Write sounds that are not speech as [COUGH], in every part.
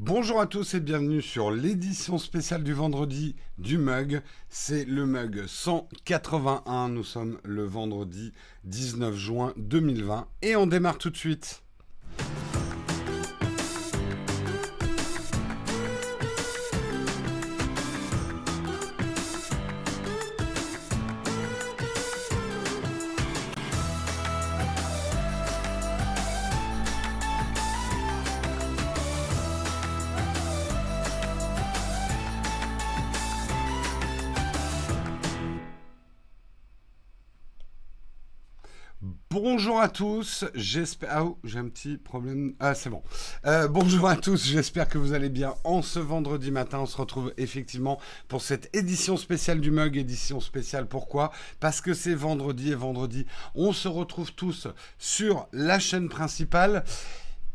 Bonjour à tous et bienvenue sur l'édition spéciale du vendredi du mug. C'est le mug 181. Nous sommes le vendredi 19 juin 2020 et on démarre tout de suite. Bonjour à tous, j'espère... Ah, oh, j'ai un petit problème... Ah, c'est bon. Euh, bonjour à tous, j'espère que vous allez bien. En ce vendredi matin, on se retrouve effectivement pour cette édition spéciale du mug. Édition spéciale, pourquoi? Parce que c'est vendredi et vendredi, on se retrouve tous sur la chaîne principale.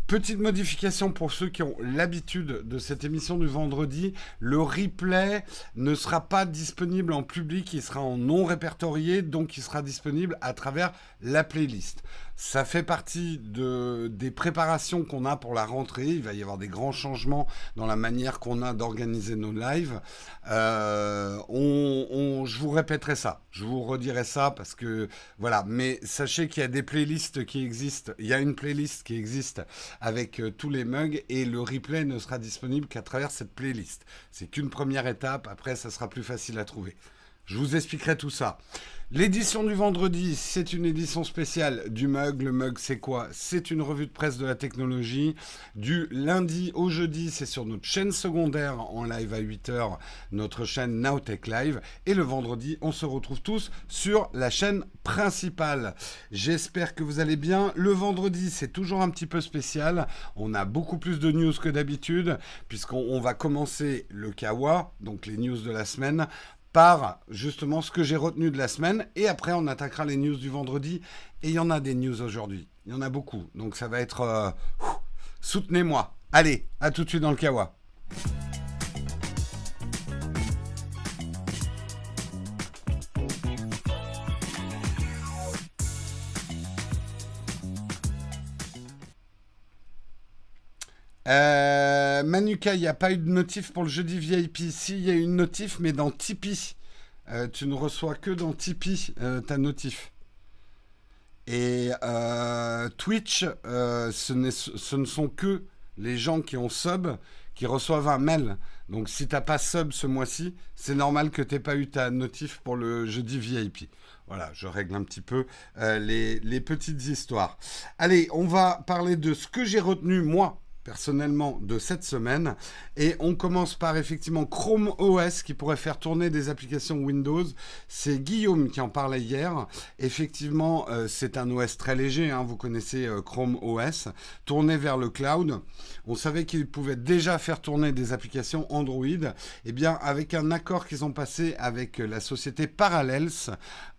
Petite modification pour ceux qui ont l'habitude de cette émission du vendredi, le replay ne sera pas disponible en public, il sera en non répertorié, donc il sera disponible à travers la playlist. Ça fait partie de, des préparations qu'on a pour la rentrée. Il va y avoir des grands changements dans la manière qu'on a d'organiser nos lives. Euh, on, je vous répéterai ça, je vous redirai ça parce que voilà. Mais sachez qu'il y a des playlists qui existent. Il y a une playlist qui existe avec euh, tous les mugs et le replay ne sera disponible qu'à travers cette playlist. C'est qu'une première étape. Après, ça sera plus facile à trouver. Je vous expliquerai tout ça. L'édition du vendredi, c'est une édition spéciale du mug. Le mug, c'est quoi? C'est une revue de presse de la technologie. Du lundi au jeudi, c'est sur notre chaîne secondaire en live à 8h, notre chaîne Nowtech Live. Et le vendredi, on se retrouve tous sur la chaîne principale. J'espère que vous allez bien. Le vendredi, c'est toujours un petit peu spécial. On a beaucoup plus de news que d'habitude, puisqu'on va commencer le Kawa, donc les news de la semaine, par justement ce que j'ai retenu de la semaine. Et après, on attaquera les news du vendredi. Et il y en a des news aujourd'hui. Il y en a beaucoup. Donc ça va être... Euh, soutenez-moi. Allez, à tout de suite dans le Kawa. Euh, Manuka, il n'y a pas eu de notif pour le jeudi VIP. Si, il y a eu une notif, mais dans Tipeee. Euh, tu ne reçois que dans Tipeee euh, ta notif. Et Twitch, ce, ne sont que les gens qui ont sub qui reçoivent un mail. Donc si tu n'as pas sub ce mois-ci, c'est normal que tu n'aies pas eu ta notif pour le jeudi VIP. Voilà, je règle un petit peu les petites histoires. Allez, on va parler de ce que j'ai retenu moi personnellement de cette semaine. Et on commence par effectivement Chrome OS qui pourrait faire tourner des applications Windows. C'est Guillaume qui en parlait hier. Effectivement, euh, c'est un OS très léger. Hein. vous connaissez euh, Chrome OS, tourné vers le cloud. On savait qu'il pouvait déjà faire tourner des applications Android. Eh bien, avec un accord qu'ils ont passé avec la société Parallels,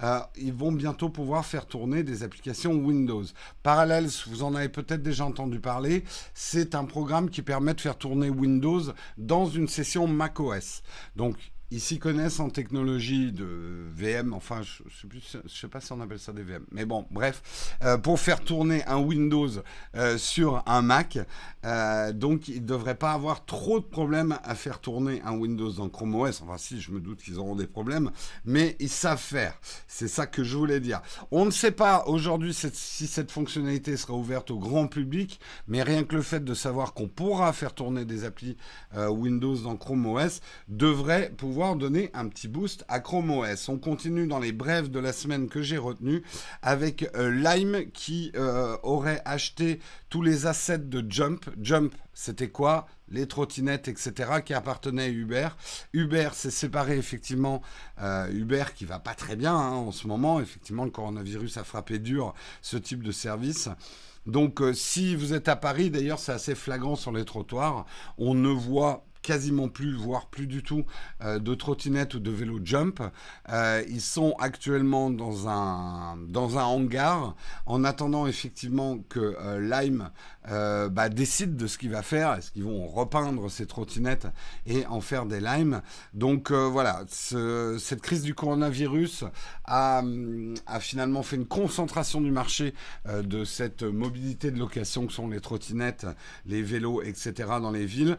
euh, ils vont bientôt pouvoir faire tourner des applications Windows. Parallels, vous en avez peut-être déjà entendu parler. C'est un programme qui permet de faire tourner Windows dans une session macOS. Donc, ils s'y connaissent en technologie de VM, enfin, je ne sais, pas si on appelle ça des VM, mais bon, bref, euh, pour faire tourner un Windows euh, sur un Mac, euh, donc ils ne devraient pas avoir trop de problèmes à faire tourner un Windows dans Chrome OS. Enfin, si, je me doute qu'ils auront des problèmes, mais ils savent faire. C'est ça que je voulais dire. On ne sait pas aujourd'hui si cette fonctionnalité sera ouverte au grand public, mais rien que le fait de savoir qu'on pourra faire tourner des applis Windows dans Chrome OS devrait pouvoir donner un petit boost à Chrome OS. On continue dans les brèves de la semaine que j'ai retenu avec euh, Lime qui euh, aurait acheté tous les assets de Jump. Jump, c'était quoi? Les trottinettes, etc., qui appartenaient à Uber. Uber s'est séparé effectivement. Euh, Uber qui va pas très bien hein, en ce moment. Effectivement, le coronavirus a frappé dur ce type de service. Donc si vous êtes à Paris, d'ailleurs c'est assez flagrant sur les trottoirs, on ne voit quasiment plus, voire plus du tout, de trottinettes ou de vélo jump. ils sont actuellement dans un, dans un hangar en attendant effectivement que Lime bah, décide de ce qu'il va faire. Est-ce qu'ils vont repeindre ces trottinettes et en faire des Lime? Donc voilà, cette crise du coronavirus a, a, finalement fait une concentration du marché de cette mobilité de location que sont les trottinettes, les vélos, etc. dans les villes.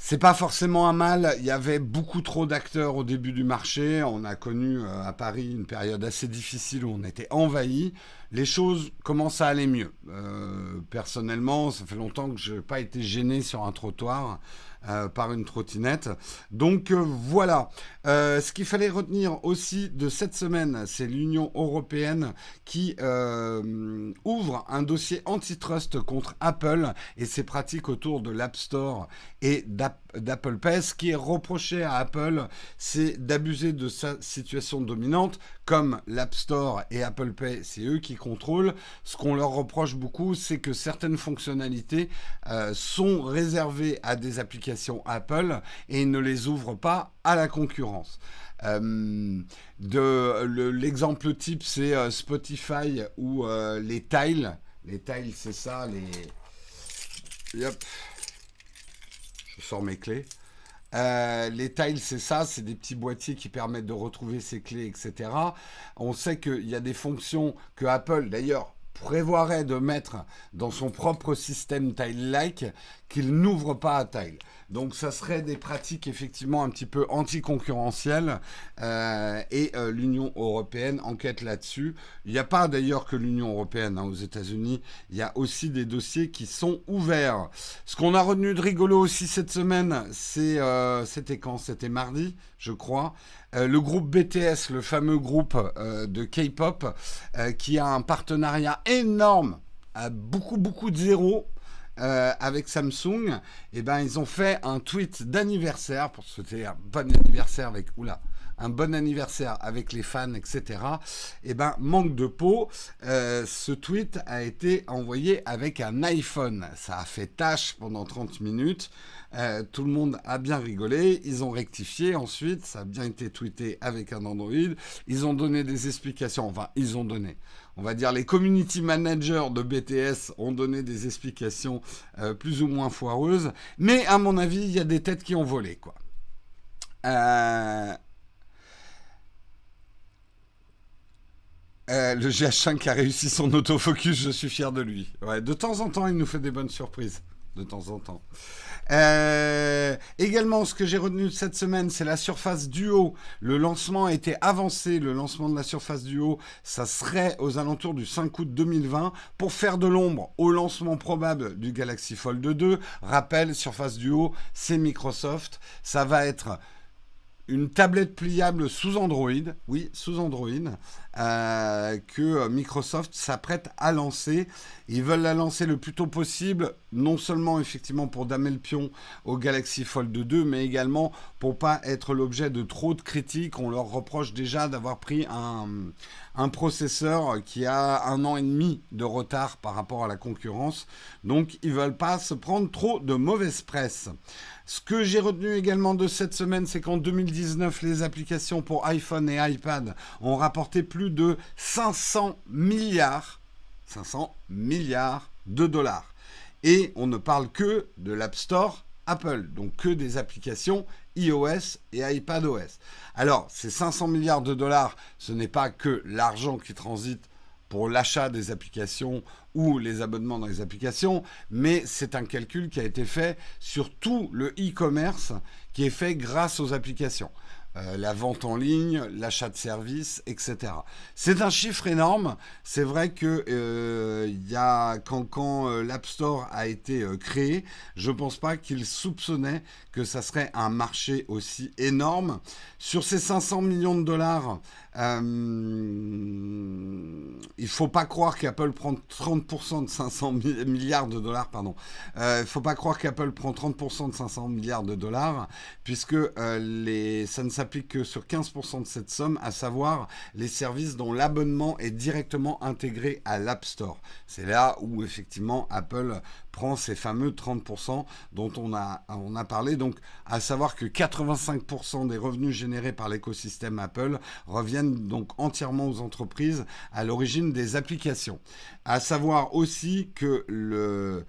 C'est pas forcément un mal. Il y avait beaucoup trop d'acteurs au début du marché. On a connu euh, à Paris une période assez difficile où on était envahi. Les choses commencent à aller mieux. Euh, personnellement, ça fait longtemps que je n'ai pas été gêné sur un trottoir. Euh, par une trottinette. Donc euh, voilà. Euh, ce qu'il fallait retenir aussi de cette semaine, c'est l'Union européenne qui ouvre un dossier antitrust contre Apple et ses pratiques autour de l'App Store et d'Apple Pay. Ce qui est reproché à Apple, c'est d'abuser de sa situation dominante, comme l'App Store et Apple Pay, c'est eux qui contrôlent. Ce qu'on leur reproche beaucoup, c'est que certaines fonctionnalités sont réservées à des applications Apple et ne les ouvre pas à la concurrence. Euh, l'exemple type, c'est euh, Spotify ou euh, les tiles. Les tiles, c'est ça, les... Je sors mes clés. les tiles, c'est ça, c'est des petits boîtiers qui permettent de retrouver ses clés, etc. On sait qu'il y a des fonctions que Apple, d'ailleurs, prévoirait de mettre dans son propre système Tile-like qu'il n'ouvre pas à Tile. Donc ça serait des pratiques effectivement un petit peu anticoncurrentielles euh, et euh, l'Union européenne enquête là-dessus. Il n'y a pas d'ailleurs que l'Union européenne hein, aux États-Unis, il y a aussi des dossiers qui sont ouverts. Ce qu'on a retenu de rigolo aussi cette semaine, euh, c'était quand? C'était mardi, je crois. le groupe BTS, le fameux groupe de K-pop, qui a un partenariat énorme, à beaucoup beaucoup de zéros euh, avec Samsung, eh ben, ils ont fait un tweet d'anniversaire pour souhaiter un bon anniversaire avec. Oula! un bon anniversaire avec les fans, etc. Et eh ben, manque de peau, euh, ce tweet a été envoyé avec un iPhone. Ça a fait tâche pendant 30 minutes. Euh, tout le monde a bien rigolé. Ils ont rectifié ensuite. Ça a bien été tweeté avec un Android. Ils ont donné des explications. Enfin, ils ont donné on va dire les community managers de BTS ont donné des explications euh, plus ou moins foireuses, mais à mon avis, il y a des têtes qui ont volé, quoi. Euh, euh, le GH5 a réussi son autofocus, je suis fier de lui. De temps en temps, il nous fait des bonnes surprises. De temps en temps. Euh, également, ce que j'ai retenu cette semaine, c'est la Surface Duo. Le lancement a été avancé. Le lancement de la Surface Duo, ça serait aux alentours du 5 août 2020 pour faire de l'ombre au lancement probable du Galaxy Fold 2. Rappel, Surface Duo, c'est Microsoft. Ça va être une tablette pliable sous Android, oui, sous Android, euh, que Microsoft s'apprête à lancer. Ils veulent la lancer le plus tôt possible, non seulement effectivement pour damer le pion au Galaxy Fold 2, mais également pour pas être l'objet de trop de critiques. On leur reproche déjà d'avoir pris un, un processeur qui a un an et demi de retard par rapport à la concurrence. Donc ils veulent pas se prendre trop de mauvaise presse. Ce que j'ai retenu également de cette semaine, c'est qu'en 2019, les applications pour iPhone et iPad ont rapporté plus de 500 milliards, 500 milliards de dollars. Et on ne parle que de l'App Store Apple, donc que des applications iOS et iPadOS. Alors, ces 500 milliards de dollars, ce n'est pas que l'argent qui transite pour l'achat des applications ou les abonnements dans les applications, mais c'est un calcul qui a été fait sur tout le e-commerce qui est fait grâce aux applications. Euh, la vente en ligne, l'achat de services, etc. C'est un chiffre énorme. C'est vrai que euh, y a, quand, euh, l'App Store a été créé, je ne pense pas qu'il soupçonnait que ça serait un marché aussi énorme. Sur ces 500 millions de dollars, Euh, il faut pas croire qu'Apple prend 30% de 500 milliards de dollars, pardon. Euh, faut pas croire qu'Apple prend 30% de 500 milliards de dollars, puisque euh, les, ça ne s'applique que sur 15% de cette somme, à savoir les services dont l'abonnement est directement intégré à l'App Store. C'est là où effectivement Apple prend ces fameux 30% dont on a, on a parlé. Donc, à savoir que 85% des revenus générés par l'écosystème Apple reviennent donc entièrement aux entreprises à l'origine des applications. À savoir aussi que le,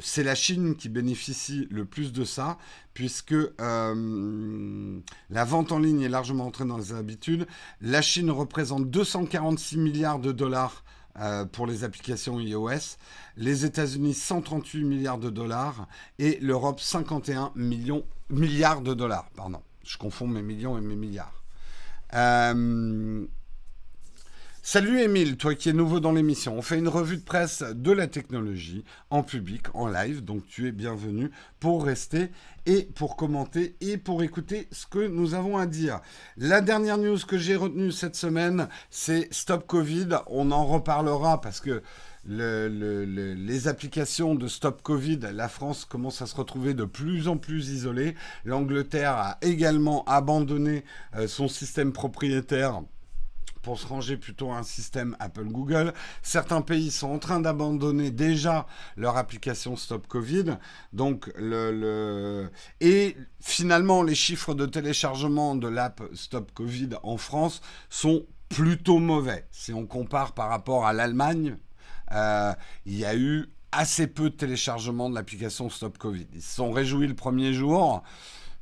c'est la Chine qui bénéficie le plus de ça, puisque euh, la vente en ligne est largement entrée dans les habitudes. La Chine représente 246 milliards de dollars euh, pour les applications iOS, les États-Unis 138 milliards de dollars et l'Europe 51 millions, milliards de dollars. Pardon, je confonds mes millions et mes milliards. Euh, Salut Émile, toi qui es nouveau dans l'émission. On fait une revue de presse de la technologie en public, en live, donc tu es bienvenu pour rester et pour commenter et pour écouter ce que nous avons à dire. La dernière news que j'ai retenue cette semaine, c'est Stop Covid. On en reparlera parce que les applications de Stop Covid, la France commence à se retrouver de plus en plus isolée. L'Angleterre a également abandonné euh, son système propriétaire pour se ranger plutôt à un système Apple-Google. Certains pays sont en train d'abandonner déjà leur application Stop Covid. Donc, le, Et finalement, les chiffres de téléchargement de l'app Stop Covid en France sont plutôt mauvais. Si on compare par rapport à l'Allemagne, euh, il y a eu assez peu de téléchargement de l'application Stop Covid. Ils se sont réjouis le premier jour.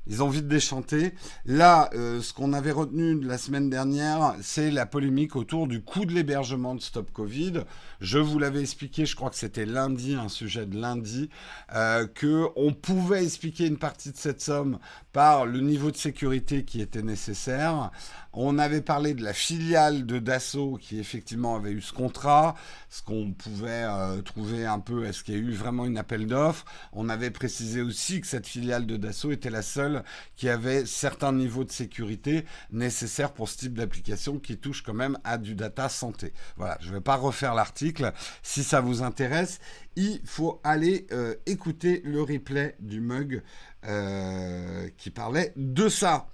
Ils ont vite déchanté. Là, euh, ce qu'on avait retenu la semaine dernière, c'est la polémique autour du coût de l'hébergement de Stop Covid. Je vous l'avais expliqué, je crois que c'était lundi, un sujet de lundi, euh, que on pouvait expliquer une partie de cette somme par le niveau de sécurité qui était nécessaire. On avait parlé de la filiale de Dassault qui effectivement avait eu ce contrat, ce qu'on pouvait euh, trouver un peu, est-ce qu'il y a eu vraiment une appel d'offres? On avait précisé aussi que cette filiale de Dassault était la seule qui avait certains niveaux de sécurité nécessaires pour ce type d'application qui touche quand même à du data santé. Voilà, je ne vais pas refaire l'article. Si ça vous intéresse, il faut aller euh, écouter le replay du mug euh, qui parlait de ça.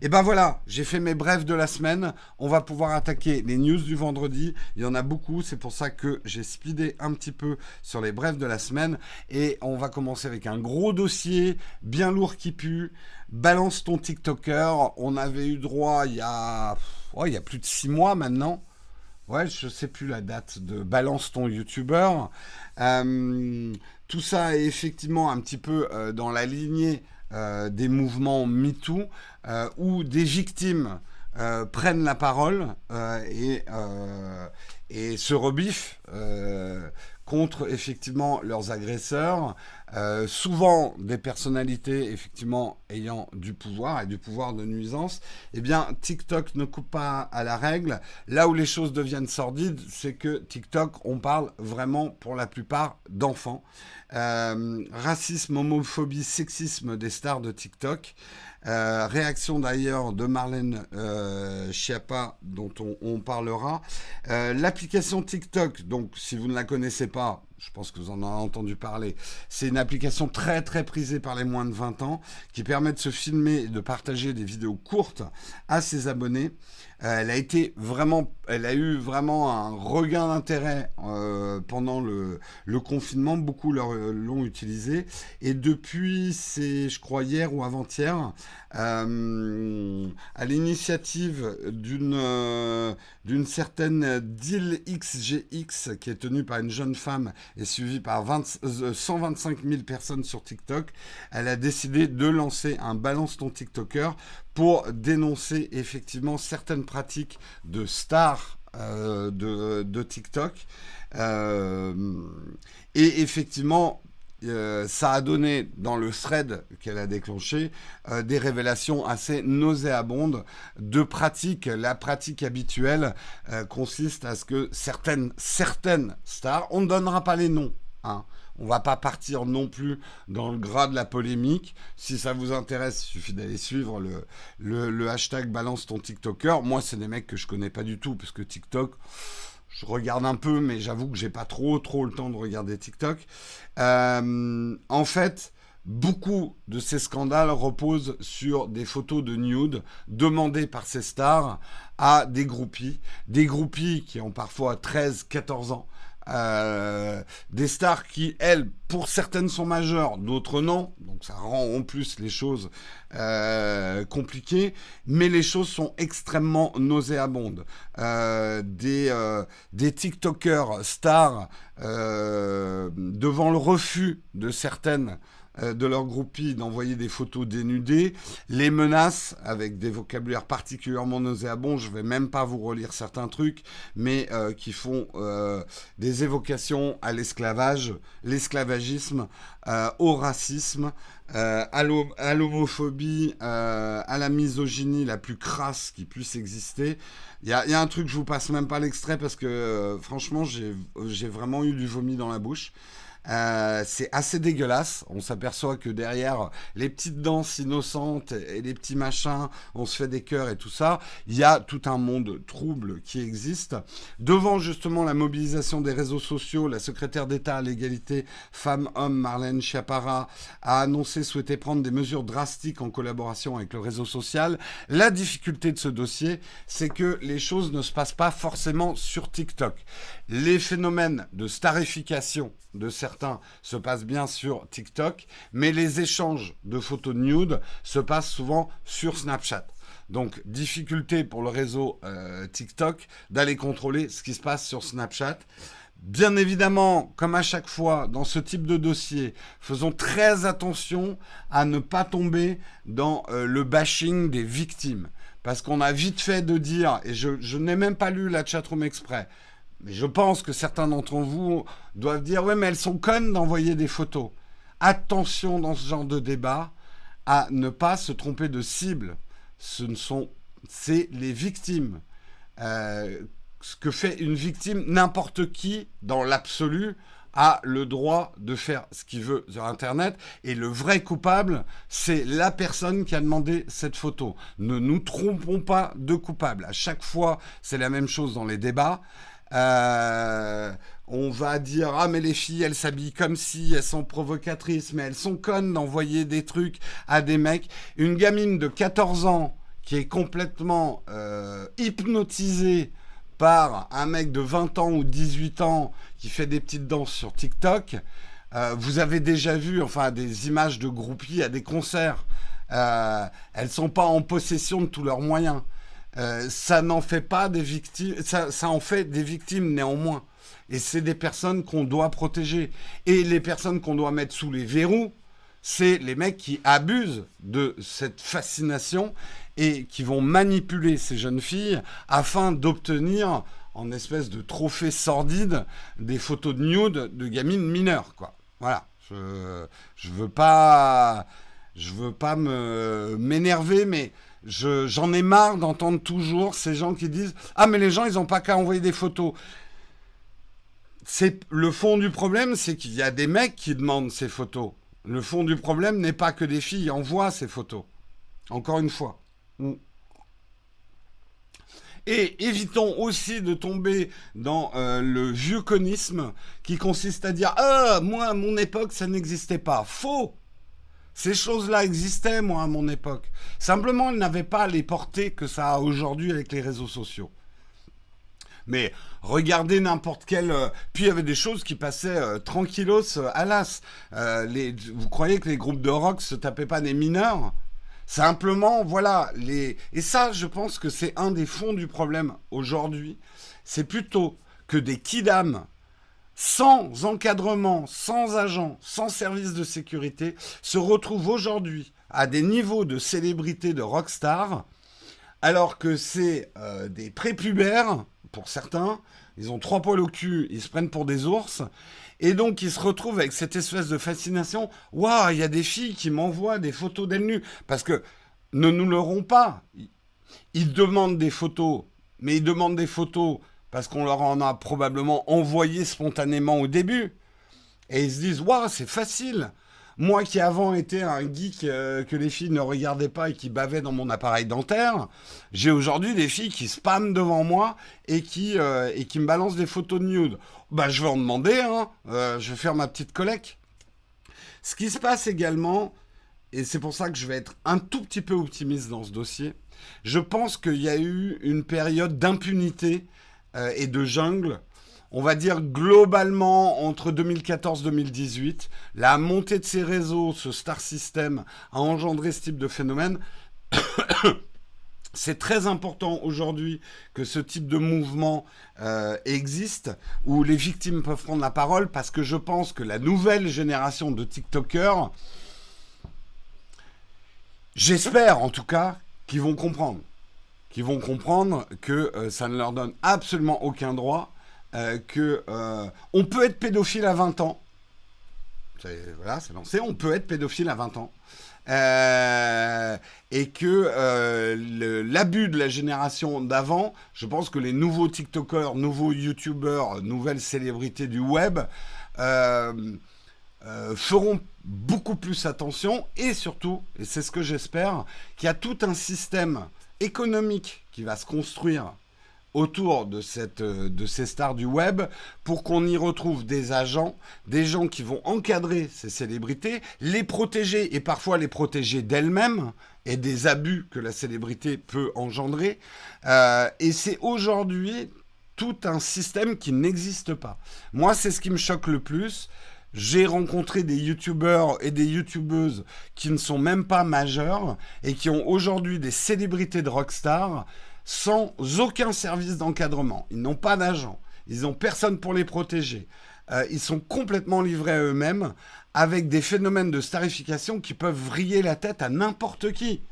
Et ben voilà, j'ai fait mes brefs de la semaine. On va pouvoir attaquer les news du vendredi. Il y en a beaucoup, c'est pour ça que j'ai speedé un petit peu sur les brefs de la semaine. Et on va commencer avec un gros dossier, bien lourd qui pue. Balance ton TikToker. On avait eu droit il y a, il y a plus de six mois maintenant. Ouais, je sais plus la date de Balance ton YouTuber. Euh, tout ça est effectivement un petit peu euh, dans la lignée des mouvements MeToo euh, où des victimes euh, prennent la parole et, et, se rebiffent contre effectivement leurs agresseurs, souvent des personnalités effectivement ayant du pouvoir et du pouvoir de nuisance, eh bien TikTok ne coupe pas à la règle. Là où les choses deviennent sordides, c'est que TikTok, on parle vraiment pour la plupart d'enfants. Euh, racisme, homophobie, sexisme des stars de TikTok. Euh, réaction d'ailleurs de Marlène euh, Schiappa, dont on, parlera. L'application TikTok, donc si vous ne la connaissez pas, je pense que vous en avez entendu parler. C'est une application très très prisée par les moins de 20 ans qui permet de se filmer et de partager des vidéos courtes à ses abonnés. Euh, elle a été vraiment, elle a eu vraiment un regain d'intérêt euh, pendant le, confinement. Beaucoup l'ont utilisé et depuis, c'est, je crois hier ou avant-hier, euh, à l'initiative d'une d'une certaine Deal XGX qui est tenue par une jeune femme et suivie par 125 000 personnes sur TikTok, elle a décidé de lancer un balance ton TikToker pour dénoncer effectivement certaines pratiques de stars euh, de, TikTok. Euh, et effectivement, euh, ça a donné dans le thread qu'elle a déclenché des révélations assez nauséabondes de pratiques. La pratique habituelle consiste à ce que certaines, certaines stars, on ne donnera pas les noms, hein, On va pas partir non plus dans le gras de la polémique. Si ça vous intéresse, il suffit d'aller suivre le, le, hashtag balance ton TikToker. Moi, c'est des mecs que je connais pas du tout, parce que TikTok, je regarde un peu, mais j'avoue que j'ai pas trop trop le temps de regarder TikTok. Euh, en fait, beaucoup de ces scandales reposent sur des photos de nude demandées par ces stars à des groupies, des groupies qui ont parfois 13, 14 ans, euh, des stars qui, elles, pour certaines sont majeures, d'autres non, donc ça rend en plus les choses euh, compliquées, mais les choses sont extrêmement nauséabondes. Euh, des, TikTokers stars devant le refus de certaines de leur groupie d'envoyer des photos dénudées, les menaces avec des vocabulaires particulièrement nauséabonds, je vais même pas vous relire certains trucs, mais euh, qui font euh, des évocations à l'esclavage, l'esclavagisme, au racisme, à l'homophobie, à la misogynie la plus crasse qui puisse exister. Il y a, un truc, je vous passe même pas l'extrait parce que franchement, j'ai vraiment eu du vomi dans la bouche. Euh, c'est assez dégueulasse. On s'aperçoit que derrière les petites danses innocentes et les petits machins, on se fait des cœurs et tout ça. Il y a tout un monde trouble qui existe. Devant justement la mobilisation des réseaux sociaux, la secrétaire d'État à l'égalité femmes-hommes, Marlène Schiapara, a annoncé souhaiter prendre des mesures drastiques en collaboration avec le réseau social. La difficulté de ce dossier, c'est que les choses ne se passent pas forcément sur TikTok. Les phénomènes de starification de certains se passent bien sur TikTok, mais les échanges de photos nude se passent souvent sur Snapchat. Donc, difficulté pour le réseau euh, TikTok d'aller contrôler ce qui se passe sur Snapchat. Bien évidemment, comme à chaque fois dans ce type de dossier, faisons très attention à ne pas tomber dans euh, le bashing des victimes. Parce qu'on a vite fait de dire, et je, je n'ai même pas lu la chatroom exprès, mais je pense que certains d'entre vous doivent dire ouais mais elles sont connes d'envoyer des photos. Attention dans ce genre de débat à ne pas se tromper de cible. Ce ne sont c'est les victimes. Euh, ce que fait une victime, n'importe qui dans l'absolu a le droit de faire ce qu'il veut sur Internet. Et le vrai coupable, c'est la personne qui a demandé cette photo. Ne nous trompons pas de coupable. À chaque fois, c'est la même chose dans les débats. Euh, on va dire ah mais les filles elles s'habillent comme si elles sont provocatrices mais elles sont connes d'envoyer des trucs à des mecs. Une gamine de 14 ans qui est complètement euh, hypnotisée par un mec de 20 ans ou 18 ans qui fait des petites danses sur TikTok. Euh, vous avez déjà vu enfin des images de groupies à des concerts. Euh, elles sont pas en possession de tous leurs moyens. Euh, ça n'en fait pas des victimes, ça, en fait des victimes néanmoins. Et c'est des personnes qu'on doit protéger. Et les personnes qu'on doit mettre sous les verrous, c'est les mecs qui abusent de cette fascination et qui vont manipuler ces jeunes filles afin d'obtenir en espèce de trophée sordide des photos de nude de gamines mineures. Voilà. Je, je veux pas, je veux pas me m'énerver, mais j'en ai marre d'entendre toujours ces gens qui disent Ah, mais les gens, ils n'ont pas qu'à envoyer des photos. C'est le fond du problème, c'est qu'il y a des mecs qui demandent ces photos. Le fond du problème n'est pas que des filles envoient ces photos. Encore une fois. Mm. Et évitons aussi de tomber dans euh, le vieux conisme qui consiste à dire Ah, moi, à mon époque, ça n'existait pas. Faux ces choses-là existaient, moi, à mon époque. Simplement, elles n'avaient pas les portées que ça a aujourd'hui avec les réseaux sociaux. Mais regardez n'importe quel... Euh, puis il y avait des choses qui passaient euh, tranquillos euh, à l'as. Vous croyez que les groupes de rock se tapaient pas des mineurs? Simplement, voilà. Les... Et ça, je pense que c'est un des fonds du problème aujourd'hui. C'est plutôt que des kidams sans encadrement, sans agent, sans service de sécurité, se retrouvent aujourd'hui à des niveaux de célébrité de rockstar, alors que c'est euh, des prépubères, pour certains, ils ont trois poils au cul, ils se prennent pour des ours, et donc ils se retrouvent avec cette espèce de fascination, waouh, il y a des filles qui m'envoient des photos d'elles nues, parce que ne nous l'auront pas, ils demandent des photos, mais ils demandent des photos parce qu'on leur en a probablement envoyé spontanément au début. et ils se disent Waouh, c'est facile moi qui avant étais un geek euh, que les filles ne regardaient pas et qui bavait dans mon appareil dentaire, j'ai aujourd'hui des filles qui spamment devant moi et qui, euh, me balancent des photos de nude. Bah, je vais en demander, hein. Euh, je vais faire ma petite collecte. Ce qui se passe également, et c'est pour ça que je vais être un tout petit peu optimiste dans ce dossier, je pense qu'il y a eu une période d'impunité et de jungle on va dire globalement entre 2014-2018, la montée de ces réseaux, ce star system, a engendré ce type de phénomène. [COUGHS] C'est très important aujourd'hui que ce type de mouvement euh, existe, où les victimes peuvent prendre la parole, parce que je pense que la nouvelle génération de TikTokers, j'espère en tout cas, qu'ils vont comprendre. Qu'ils vont comprendre que euh, ça ne leur donne absolument aucun droit euh, que euh, on peut être pédophile à 20 ans. Voilà, c'est lancé. On peut être pédophile à 20 ans. Euh, et que l'abus de la génération d'avant, je pense que les nouveaux TikTokers, nouveaux YouTubers, nouvelles célébrités du web feront beaucoup plus attention et surtout, et c'est ce que j'espère, qu'il y a tout un système économique qui va se construire autour de, cette, euh, de ces stars du web pour qu'on y retrouve des agents, des gens qui vont encadrer ces célébrités, les protéger et parfois les protéger d'elles-mêmes et des abus que la célébrité peut engendrer. Euh, et c'est aujourd'hui tout un système qui n'existe pas. Moi, c'est ce qui me choque le plus. J'ai rencontré des youtubeurs et des youtubeuses qui ne sont même pas majeurs et qui ont aujourd'hui des célébrités de rockstar sans aucun service d'encadrement. Ils n'ont pas d'agent. Ils n'ont personne pour les protéger. Euh, ils sont complètement livrés à eux-mêmes avec des phénomènes de starification qui peuvent vriller la tête à n'importe qui.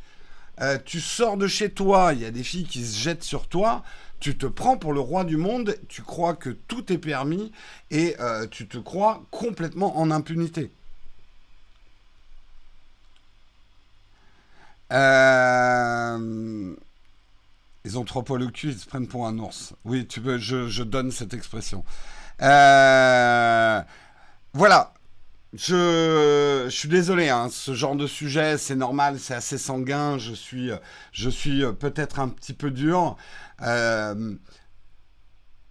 Euh, tu sors de chez toi, il y a des filles qui se jettent sur toi, tu te prends pour le roi du monde, tu crois que tout est permis et euh, tu te crois complètement en impunité. Euh... Au cul, ils se prennent pour un ours. Oui, tu je, donne cette expression. Euh, voilà. Je, suis désolé, hein, ce genre de sujet, c'est normal, c'est assez sanguin. Je suis, je suis peut-être un petit peu dur. Euh,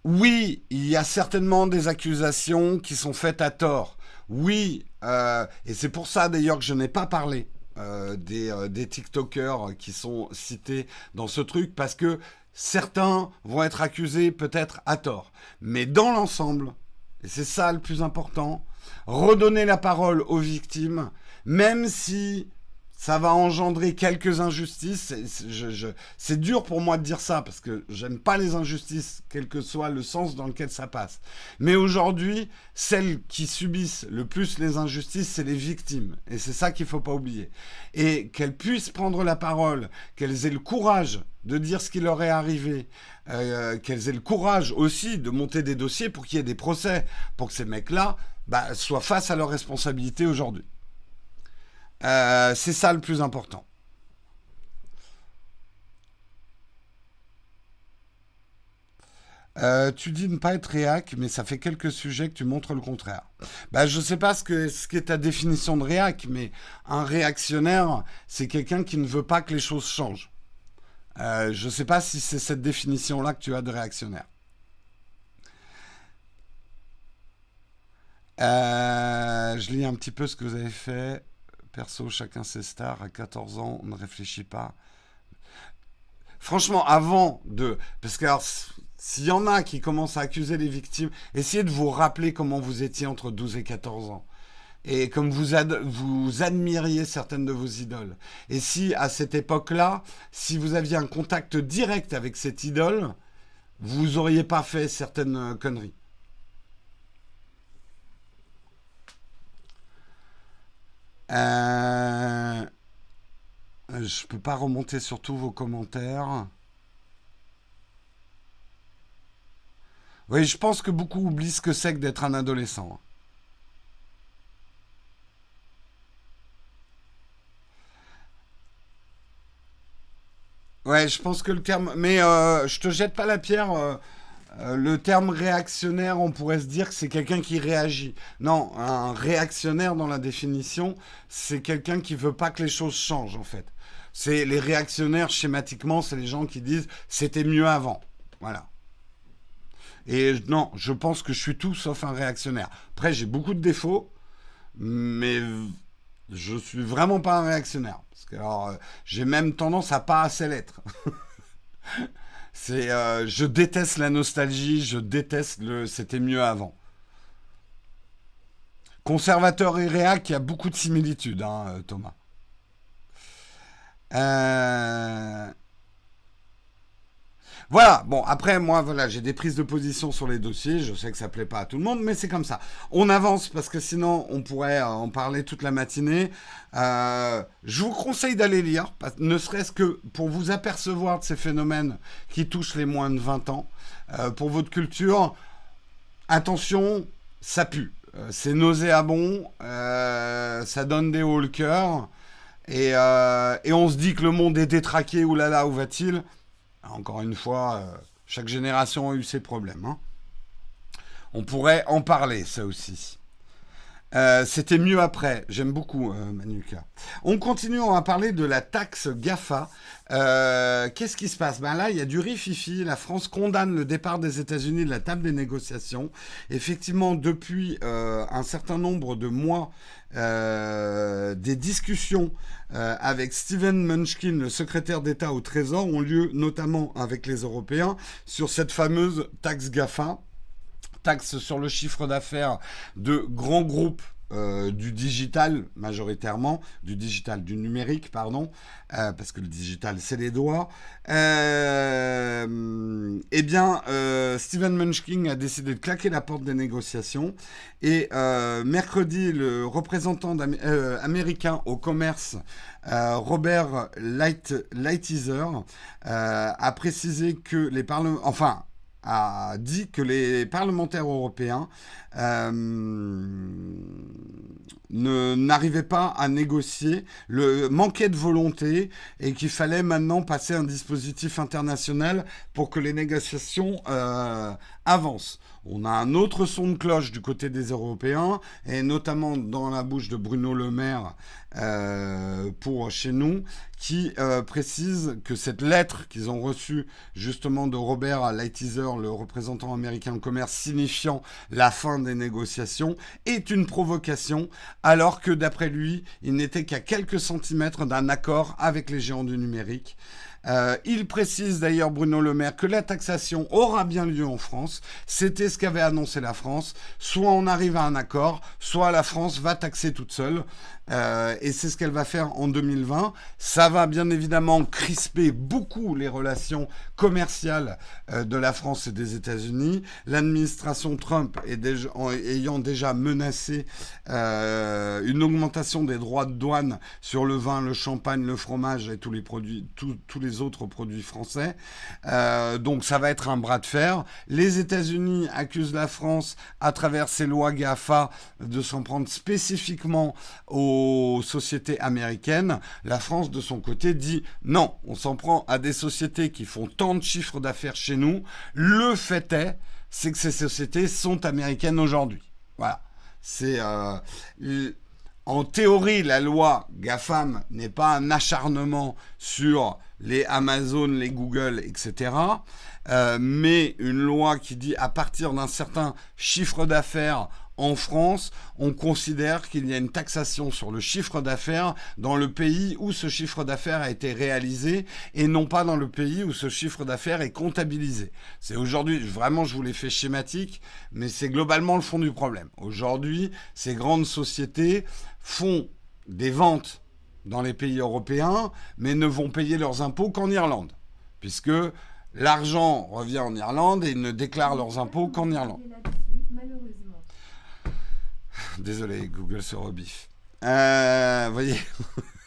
oui, il y a certainement des accusations qui sont faites à tort. Oui, euh, et c'est pour ça d'ailleurs que je n'ai pas parlé euh, euh, des, TikTokers qui sont cités dans ce truc parce que certains vont être accusés peut-être à tort. Mais dans l'ensemble, et c'est ça le plus important, redonner la parole aux victimes, même si ça va engendrer quelques injustices. C'est dur pour moi de dire ça parce que j'aime pas les injustices, quel que soit le sens dans lequel ça passe. Mais aujourd'hui, celles qui subissent le plus les injustices, c'est les victimes. Et c'est ça qu'il faut pas oublier. Et qu'elles puissent prendre la parole, qu'elles aient le courage de dire ce qui leur est arrivé, euh, qu'elles aient le courage aussi de monter des dossiers pour qu'il y ait des procès, pour que ces mecs-là bah, soient face à leurs responsabilités aujourd'hui. Euh, c'est ça le plus important. Euh, tu dis ne pas être réac, mais ça fait quelques sujets que tu montres le contraire. Bah, je ne sais pas ce ce qu'est ta définition de réac, mais un réactionnaire, c'est quelqu'un qui ne veut pas que les choses changent. Euh, je ne sais pas si c'est cette définition-là que tu as de réactionnaire. je lis un petit peu ce que vous avez fait. Perso, chacun ses stars. À 14 ans, on ne réfléchit pas. Franchement, avant de... Parce que s'il y en a qui commencent à accuser les victimes, essayez de vous rappeler comment vous étiez entre 12 et 14 ans. Et comme vous, vous admiriez certaines de vos idoles. Et si, à cette époque-là, si vous aviez un contact direct avec cette idole, vous n'auriez pas fait certaines conneries. Euh, je peux pas remonter sur tous vos commentaires. Oui, je pense que beaucoup oublient ce que c'est que d'être un adolescent. Ouais, je pense que le terme. Mais euh, je te jette pas la pierre. Euh, Euh, le terme réactionnaire, on pourrait se dire que c'est quelqu'un qui réagit. Non, un réactionnaire dans la définition, c'est quelqu'un qui veut pas que les choses changent en fait. C'est les réactionnaires schématiquement, c'est les gens qui disent c'était mieux avant. Voilà. Et non, je pense que je suis tout sauf un réactionnaire. Après, j'ai beaucoup de défauts, mais je suis vraiment pas un réactionnaire. Parce que alors, euh, j'ai même tendance à pas assez l'être. [LAUGHS] C'est, euh, je déteste la nostalgie, je déteste le c'était mieux avant. Conservateur et réac, il y a beaucoup de similitudes, hein, euh, Thomas. Euh... Voilà, bon, après, moi, voilà, j'ai des prises de position sur les dossiers. Je sais que ça plaît pas à tout le monde, mais c'est comme ça. On avance parce que sinon, on pourrait euh, en parler toute la matinée. Euh, je vous conseille d'aller lire, ne serait-ce que pour vous apercevoir de ces phénomènes qui touchent les moins de 20 ans. Euh, pour votre culture, attention, ça pue. c'est nauséabond, ça donne des hauts le cœur. Et, et, on se dit que le monde est détraqué, oulala, où va-t-il? Encore une fois, euh, chaque génération a eu ses problèmes. Hein. On pourrait en parler, ça aussi. Euh, c'était mieux après. J'aime beaucoup euh, Manuka. On continue, on va parler de la taxe GAFA. Qu'est-ce qui se passe? Ben Là, il y a du rififi. La France condamne le départ des États-Unis de la table des négociations. Effectivement, depuis un certain nombre de mois, des discussions euh, avec Steven Munchkin, le secrétaire d'État au Trésor, ont lieu notamment avec les Européens sur cette fameuse taxe GAFA, taxe sur le chiffre d'affaires de grands groupes euh, du digital majoritairement, du digital, du numérique, pardon, euh, parce que le digital, c'est les doigts. Euh, eh bien, Steven Munchkin a décidé de claquer la porte des négociations et mercredi, le représentant américain au commerce, Robert Light, Lighthizer, a précisé que les parlements, enfin, a dit que les parlementaires européens euh, n'arrivaient pas à négocier, le manquait de volonté et qu'il fallait maintenant passer un dispositif international pour que les négociations euh, avancent. On a un autre son de cloche du côté des Européens, et notamment dans la bouche de Bruno Le Maire euh, pour chez nous, qui précise que cette lettre qu'ils ont reçue justement de Robert Lighthizer, le représentant américain de commerce, signifiant la fin des négociations, est une provocation, alors que d'après lui, il n'était qu'à quelques centimètres d'un accord avec les géants du numérique. Euh, il précise d'ailleurs Bruno Le Maire que la taxation aura bien lieu en France. C'était ce qu'avait annoncé la France. Soit on arrive à un accord, soit la France va taxer toute seule. Euh, et c'est ce qu'elle va faire en 2020. Ça va bien évidemment crisper beaucoup les relations commerciales euh, de la France et des États-Unis. L'administration Trump ayant déjà menacé une augmentation des droits de douane sur le vin, le champagne, le fromage et tous les produits, tous les autres produits français. donc ça va être un bras de fer. Les États-Unis accusent la France à travers ces lois GAFA de s'en prendre spécifiquement aux sociétés américaines, la France de son côté dit non, on s'en prend à des sociétés qui font tant de chiffres d'affaires chez nous. Le fait est, c'est que ces sociétés sont américaines aujourd'hui. Voilà. C'est euh, en théorie la loi GAFAM n'est pas un acharnement sur les Amazon, les Google, etc. Euh, mais une loi qui dit à partir d'un certain chiffre d'affaires, en France, on considère qu'il y a une taxation sur le chiffre d'affaires dans le pays où ce chiffre d'affaires a été réalisé et non pas dans le pays où ce chiffre d'affaires est comptabilisé. C'est aujourd'hui, vraiment je vous l'ai fait schématique, mais c'est globalement le fond du problème. Aujourd'hui, ces grandes sociétés font des ventes dans les pays européens, mais ne vont payer leurs impôts qu'en Irlande, puisque l'argent revient en Irlande et ils ne déclarent leurs impôts qu'en Irlande. Désolé, Google se rebiffe. Euh, voyez. [LAUGHS]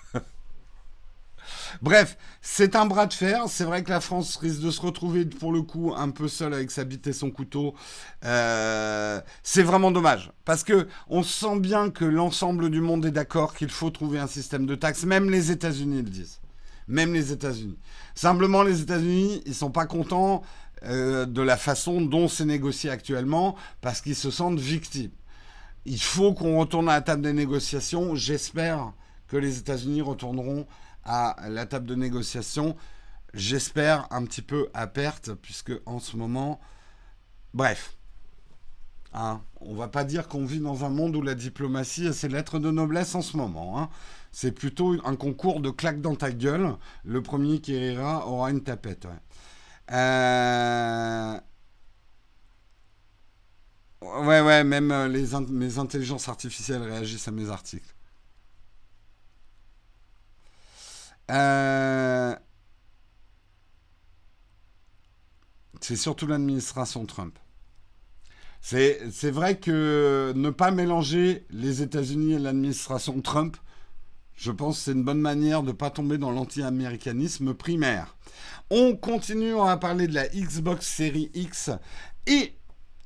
Bref, c'est un bras de fer. C'est vrai que la France risque de se retrouver pour le coup un peu seule avec sa bite et son couteau. Euh, c'est vraiment dommage parce que on sent bien que l'ensemble du monde est d'accord qu'il faut trouver un système de taxes. Même les États-Unis le disent. Même les États-Unis. Simplement, les États-Unis, ils sont pas contents euh, de la façon dont c'est négocié actuellement parce qu'ils se sentent victimes. Il faut qu'on retourne à la table des négociations. J'espère que les États-Unis retourneront à la table de négociation. J'espère un petit peu à perte, puisque en ce moment, bref, hein, on va pas dire qu'on vit dans un monde où la diplomatie a ses lettres de noblesse en ce moment. Hein. C'est plutôt un concours de claques dans ta gueule. Le premier qui rira aura une tapette. Ouais, euh, ouais, même euh, les mes intelligences artificielles réagissent à mes articles. Euh, c'est surtout l'administration Trump. C'est vrai que ne pas mélanger les États-Unis et l'administration Trump, je pense c'est une bonne manière de ne pas tomber dans l'anti-américanisme primaire. On continue, on va parler de la Xbox Series X et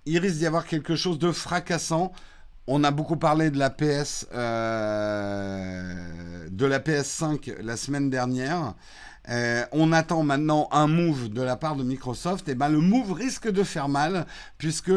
il risque d'y avoir quelque chose de fracassant. On a beaucoup parlé de la PS, euh, de la PS5 la semaine dernière. Euh, on attend maintenant un move de la part de Microsoft. Et ben le move risque de faire mal puisque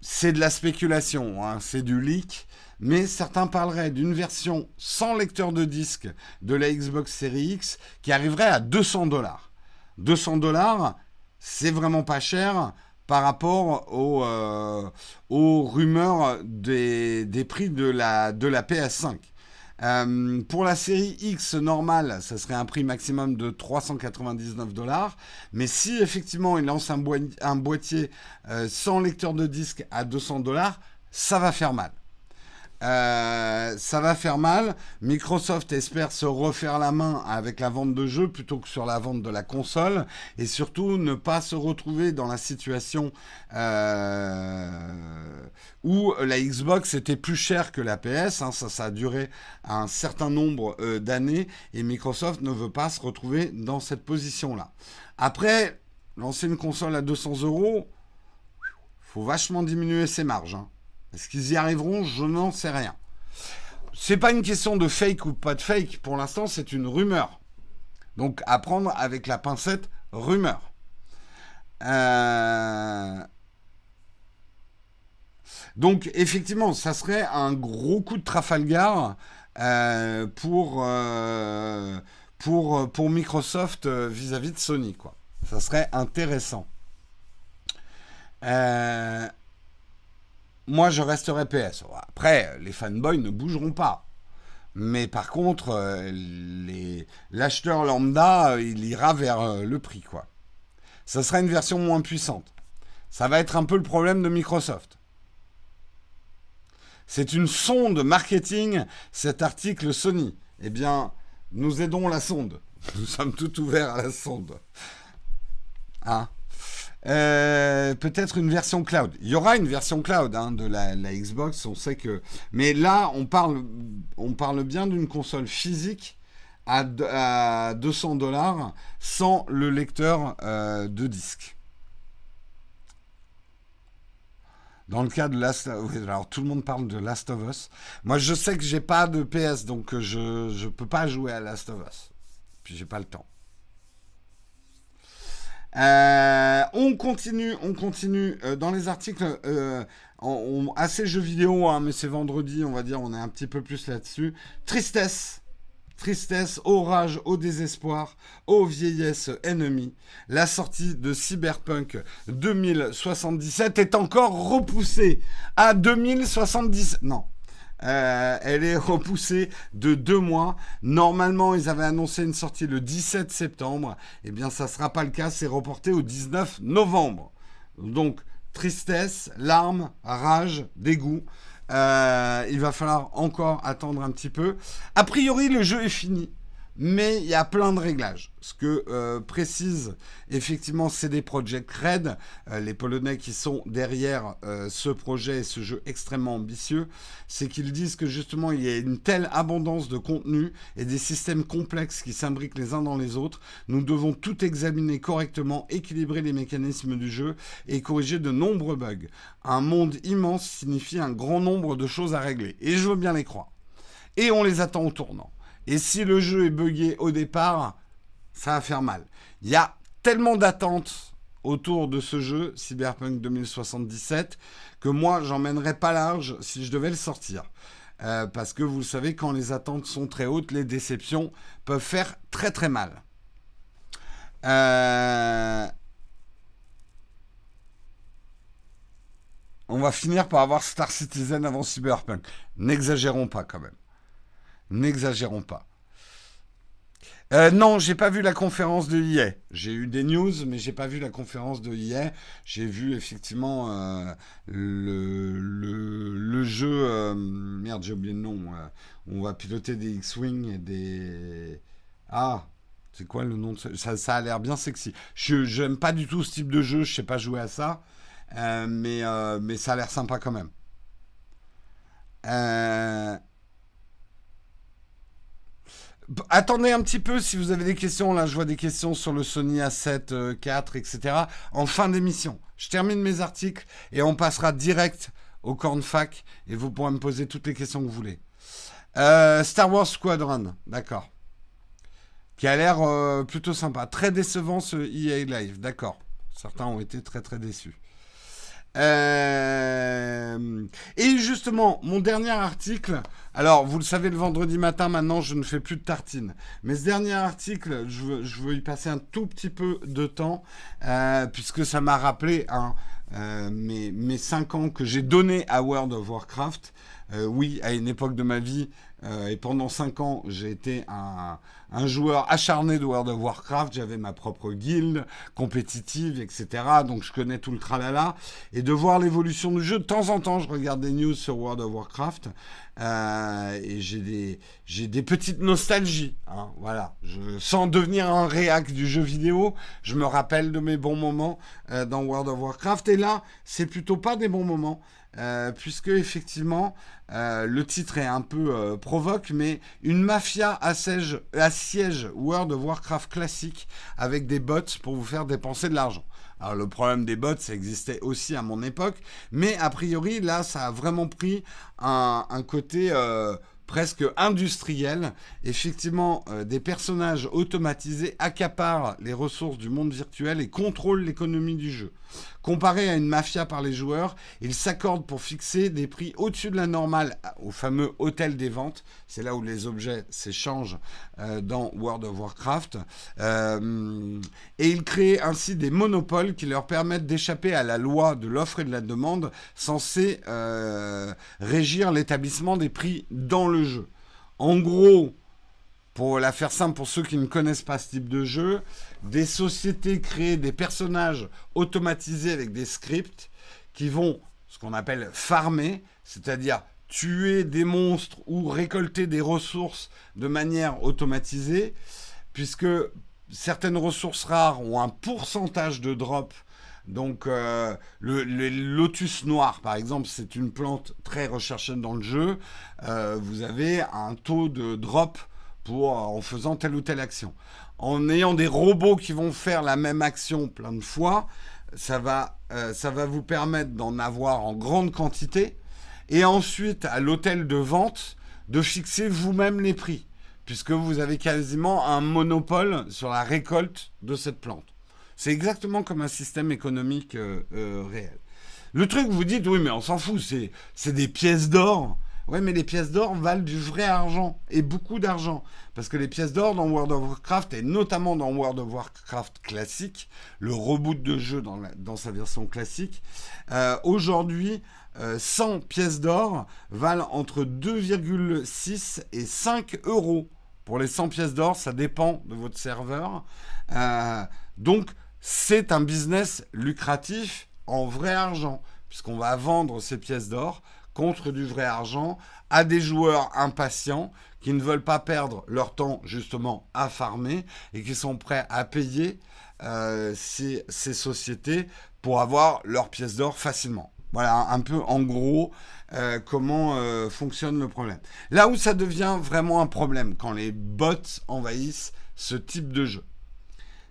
c'est de la spéculation, hein. c'est du leak. Mais certains parleraient d'une version sans lecteur de disque de la Xbox Series X qui arriverait à 200 dollars. 200 dollars, c'est vraiment pas cher par rapport euh, aux, rumeurs des, prix de la, de la PS5. Euh, pour la série X normale, ça serait un prix maximum de 399 dollars. Mais si effectivement il lance un, boîtier euh, sans lecteur de disque à 200 dollars, ça va faire mal. Euh, ça va faire mal. Microsoft espère se refaire la main avec la vente de jeux plutôt que sur la vente de la console et surtout ne pas se retrouver dans la situation euh, où la Xbox était plus chère que la PS. Hein. ça, ça a duré un certain nombre euh, d'années et Microsoft ne veut pas se retrouver dans cette position-là. Après, lancer une console à 200 euros, faut vachement diminuer ses marges. Hein. Est-ce qu'ils y arriveront? Je n'en sais rien. C'est pas une question de fake ou pas de fake. Pour l'instant, c'est une rumeur. Donc, à prendre avec la pincette rumeur. Euh, donc, effectivement, ça serait un gros coup de Trafalgar euh, pour, euh, pour, Microsoft vis-à-vis -vis de Sony. Ça serait intéressant. Moi, je resterai PS. Après, les fanboys ne bougeront pas. Mais par contre, euh, l'acheteur lambda, euh, il ira vers euh, le prix, quoi. Ça sera une version moins puissante. Ça va être un peu le problème de Microsoft. C'est une sonde marketing, cet article Sony. Eh bien, nous aidons la sonde. [LAUGHS] Nous sommes tout ouverts à la sonde. Hein? Euh, peut-être une version cloud. Il y aura une version cloud hein, de la, Xbox, on sait que. Mais là, on parle, on parle bien d'une console physique à, 200 dollars sans le lecteur euh, de disque. Dans le cas de Last, oui, alors tout le monde parle de Last of Us. Moi, je sais que j'ai pas de PS, donc je ne peux pas jouer à Last of Us. Puis j'ai pas le temps. Euh, on continue, on continue euh, dans les articles euh, assez jeux vidéo, hein, mais c'est vendredi, on va dire, on est un petit peu plus là-dessus. Tristesse. Tristesse, orage, au désespoir, aux vieillesses ennemies. La sortie de Cyberpunk 2077 est encore repoussée à 2070. Non, euh, elle est repoussée de deux mois. Normalement, ils avaient annoncé une sortie le 17 septembre. Eh bien, ça ne sera pas le cas. C'est reporté au 19 novembre. Donc, tristesse, larmes, rage, dégoût. Euh, il va falloir encore attendre un petit peu. A priori, le jeu est fini mais il y a plein de réglages. Ce que euh, précise effectivement CD Projekt Red, euh, les Polonais qui sont derrière euh, ce projet et ce jeu extrêmement ambitieux, c'est qu'ils disent que justement il y a une telle abondance de contenu et des systèmes complexes qui s'imbriquent les uns dans les autres. Nous devons tout examiner correctement, équilibrer les mécanismes du jeu et corriger de nombreux bugs. Un monde immense signifie un grand nombre de choses à régler. Et je veux bien les croire. Et on les attend au tournant. Et si le jeu est buggé au départ, ça va faire mal. Il y a tellement d'attentes autour de ce jeu, Cyberpunk 2077, que moi, j'emmènerais pas large si je devais le sortir. Euh, parce que vous le savez, quand les attentes sont très hautes, les déceptions peuvent faire très très mal. Euh, on va finir par avoir Star Citizen avant Cyberpunk. N'exagérons pas quand même. N'exagérons pas. Euh, non, j'ai pas vu la conférence de EA. J'ai eu des news, mais j'ai pas vu la conférence de EA. J'ai vu effectivement euh, le, jeu. Euh, merde, j'ai oublié le nom. on va piloter des X-Wing et des. Ah, c'est quoi le nom de ça, ça a l'air bien sexy. Je n'aime pas du tout ce type de jeu. Je sais pas jouer à ça. mais, mais ça a l'air sympa quand même. Attendez un petit peu si vous avez des questions. Là, je vois des questions sur le Sony A7 IV, etc. En fin d'émission. Je termine mes articles et on passera direct au cornfac et vous pourrez me poser toutes les questions que vous voulez. Euh, Star Wars Squadron, d'accord. Qui a l'air euh, plutôt sympa. Très décevant ce EA Live, d'accord. Certains ont été très très déçus. Euh, et justement, mon dernier article, alors vous le savez, le vendredi matin, maintenant, je ne fais plus de tartines. Mais ce dernier article, je veux, y passer un tout petit peu de temps, euh, puisque ça m'a rappelé hein, euh, mes, mes 5 ans que j'ai donné à World of Warcraft. oui, à une époque de ma vie, et pendant 5 ans, j'ai été un, joueur acharné de World of Warcraft, j'avais ma propre guilde compétitive, etc. Donc je connais tout le tralala. Et de voir l'évolution du jeu, de temps en temps, je regarde des news sur World of Warcraft. Euh, et j'ai des, j'ai des petites nostalgies. Hein, voilà. Sans devenir un réac du jeu vidéo, je me rappelle de mes bons moments euh, dans World of Warcraft. Et là, c'est plutôt pas des bons moments. Euh, puisque effectivement, euh, le titre est un peu euh, provoque, mais une mafia assiège, World of Warcraft classique avec des bots pour vous faire dépenser de l'argent. Alors le problème des bots, ça existait aussi à mon époque, mais a priori là, ça a vraiment pris un, côté presque industriel. Effectivement, des personnages automatisés accaparent les ressources du monde virtuel et contrôlent l'économie du jeu. Comparé à une mafia par les joueurs, ils s'accordent pour fixer des prix au-dessus de la normale au fameux hôtel des ventes. C'est là où les objets s'échangent euh, dans World of Warcraft. Euh, et ils créent ainsi des monopoles qui leur permettent d'échapper à la loi de l'offre et de la demande censée régir l'établissement des prix dans le jeu. En gros, pour la faire simple pour ceux qui ne connaissent pas ce type de jeu, des sociétés créent des personnages automatisés avec des scripts qui vont, ce qu'on appelle farmer, c'est-à-dire tuer des monstres ou récolter des ressources de manière automatisée, puisque certaines ressources rares ont un pourcentage de drop donc euh, le, lotus noir, par exemple, c'est une plante très recherchée dans le jeu. Euh, vous avez un taux de drop pour en faisant telle ou telle action. En ayant des robots qui vont faire la même action plein de fois, ça va, euh, ça va vous permettre d'en avoir en grande quantité. Et ensuite, à l'hôtel de vente, de fixer vous-même les prix, puisque vous avez quasiment un monopole sur la récolte de cette plante. C'est exactement comme un système économique euh, euh, réel. Le truc, vous dites, oui, mais on s'en fout, c'est des pièces d'or. Oui, mais les pièces d'or valent du vrai argent, et beaucoup d'argent. Parce que les pièces d'or dans World of Warcraft, et notamment dans World of Warcraft classique, le reboot de jeu dans, dans sa version classique, euh, aujourd'hui, 100 pièces d'or valent entre 2,6 et 5 euros. Pour les 100 pièces d'or, ça dépend de votre serveur. donc, c'est un business lucratif en vrai argent, puisqu'on va vendre ces pièces d'or contre du vrai argent à des joueurs impatients qui ne veulent pas perdre leur temps justement à farmer et qui sont prêts à payer euh, ces, sociétés pour avoir leurs pièces d'or facilement. Voilà un peu en gros euh, comment euh, fonctionne le problème. Là où ça devient vraiment un problème, quand les bots envahissent ce type de jeu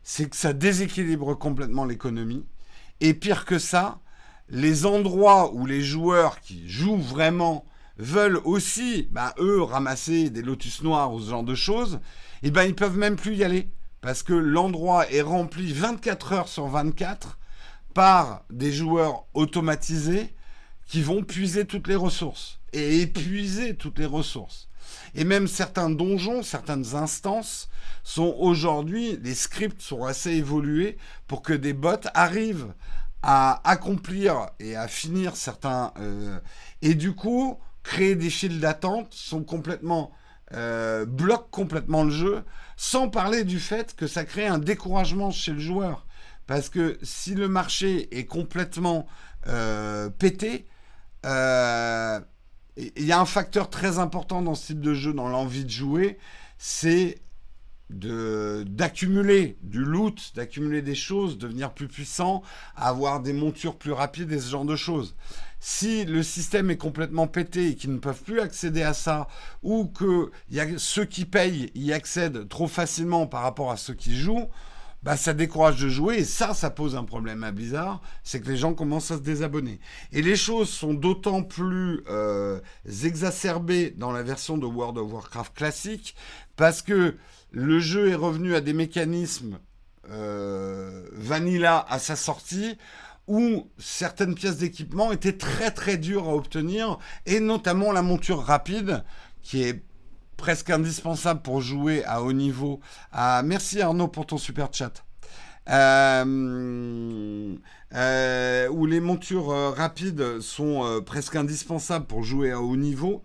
c'est que ça déséquilibre complètement l'économie. Et pire que ça, les endroits où les joueurs qui jouent vraiment veulent aussi, bah, eux, ramasser des lotus noirs ou ce genre de choses, eh ben ils peuvent même plus y aller. Parce que l'endroit est rempli 24 heures sur 24 par des joueurs automatisés qui vont puiser toutes les ressources et épuiser toutes les ressources. Et même certains donjons, certaines instances sont aujourd'hui, les scripts sont assez évolués pour que des bots arrivent à accomplir et à finir certains... Euh, et du coup, créer des files d'attente sont complètement... Euh, bloquent complètement le jeu, sans parler du fait que ça crée un découragement chez le joueur. Parce que si le marché est complètement euh, pété, euh, il y a un facteur très important dans ce type de jeu, dans l'envie de jouer, c'est d'accumuler du loot, d'accumuler des choses, devenir plus puissant, avoir des montures plus rapides et ce genre de choses. Si le système est complètement pété et qu'ils ne peuvent plus accéder à ça, ou que y a ceux qui payent y accèdent trop facilement par rapport à ceux qui jouent, bah, ça décourage de jouer et ça, ça pose un problème à Blizzard, c'est que les gens commencent à se désabonner. Et les choses sont d'autant plus euh, exacerbées dans la version de World of Warcraft classique parce que le jeu est revenu à des mécanismes euh, vanilla à sa sortie où certaines pièces d'équipement étaient très très dures à obtenir et notamment la monture rapide qui est presque indispensable pour jouer à haut niveau. Ah, merci Arnaud pour ton super chat. Euh, euh, où les montures rapides sont presque indispensables pour jouer à haut niveau.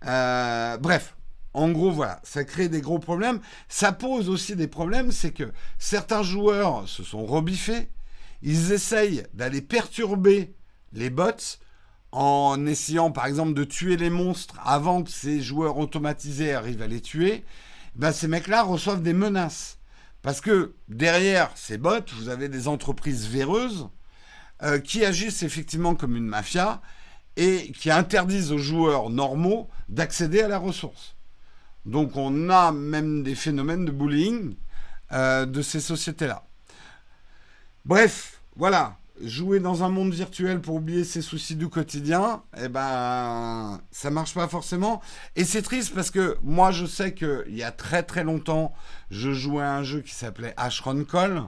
bref, en gros, voilà, ça crée des gros problèmes. Ça pose aussi des problèmes, c'est que certains joueurs se sont rebiffés, ils essayent d'aller perturber les bots en essayant par exemple de tuer les monstres avant que ces joueurs automatisés arrivent à les tuer, ben, ces mecs-là reçoivent des menaces. Parce que derrière ces bots, vous avez des entreprises véreuses euh, qui agissent effectivement comme une mafia et qui interdisent aux joueurs normaux d'accéder à la ressource. Donc on a même des phénomènes de bullying euh, de ces sociétés-là. Bref, voilà jouer dans un monde virtuel pour oublier ses soucis du quotidien, eh ben, ça marche pas forcément. Et c'est triste parce que moi, je sais qu'il y a très très longtemps, je jouais à un jeu qui s'appelait Ashron Call.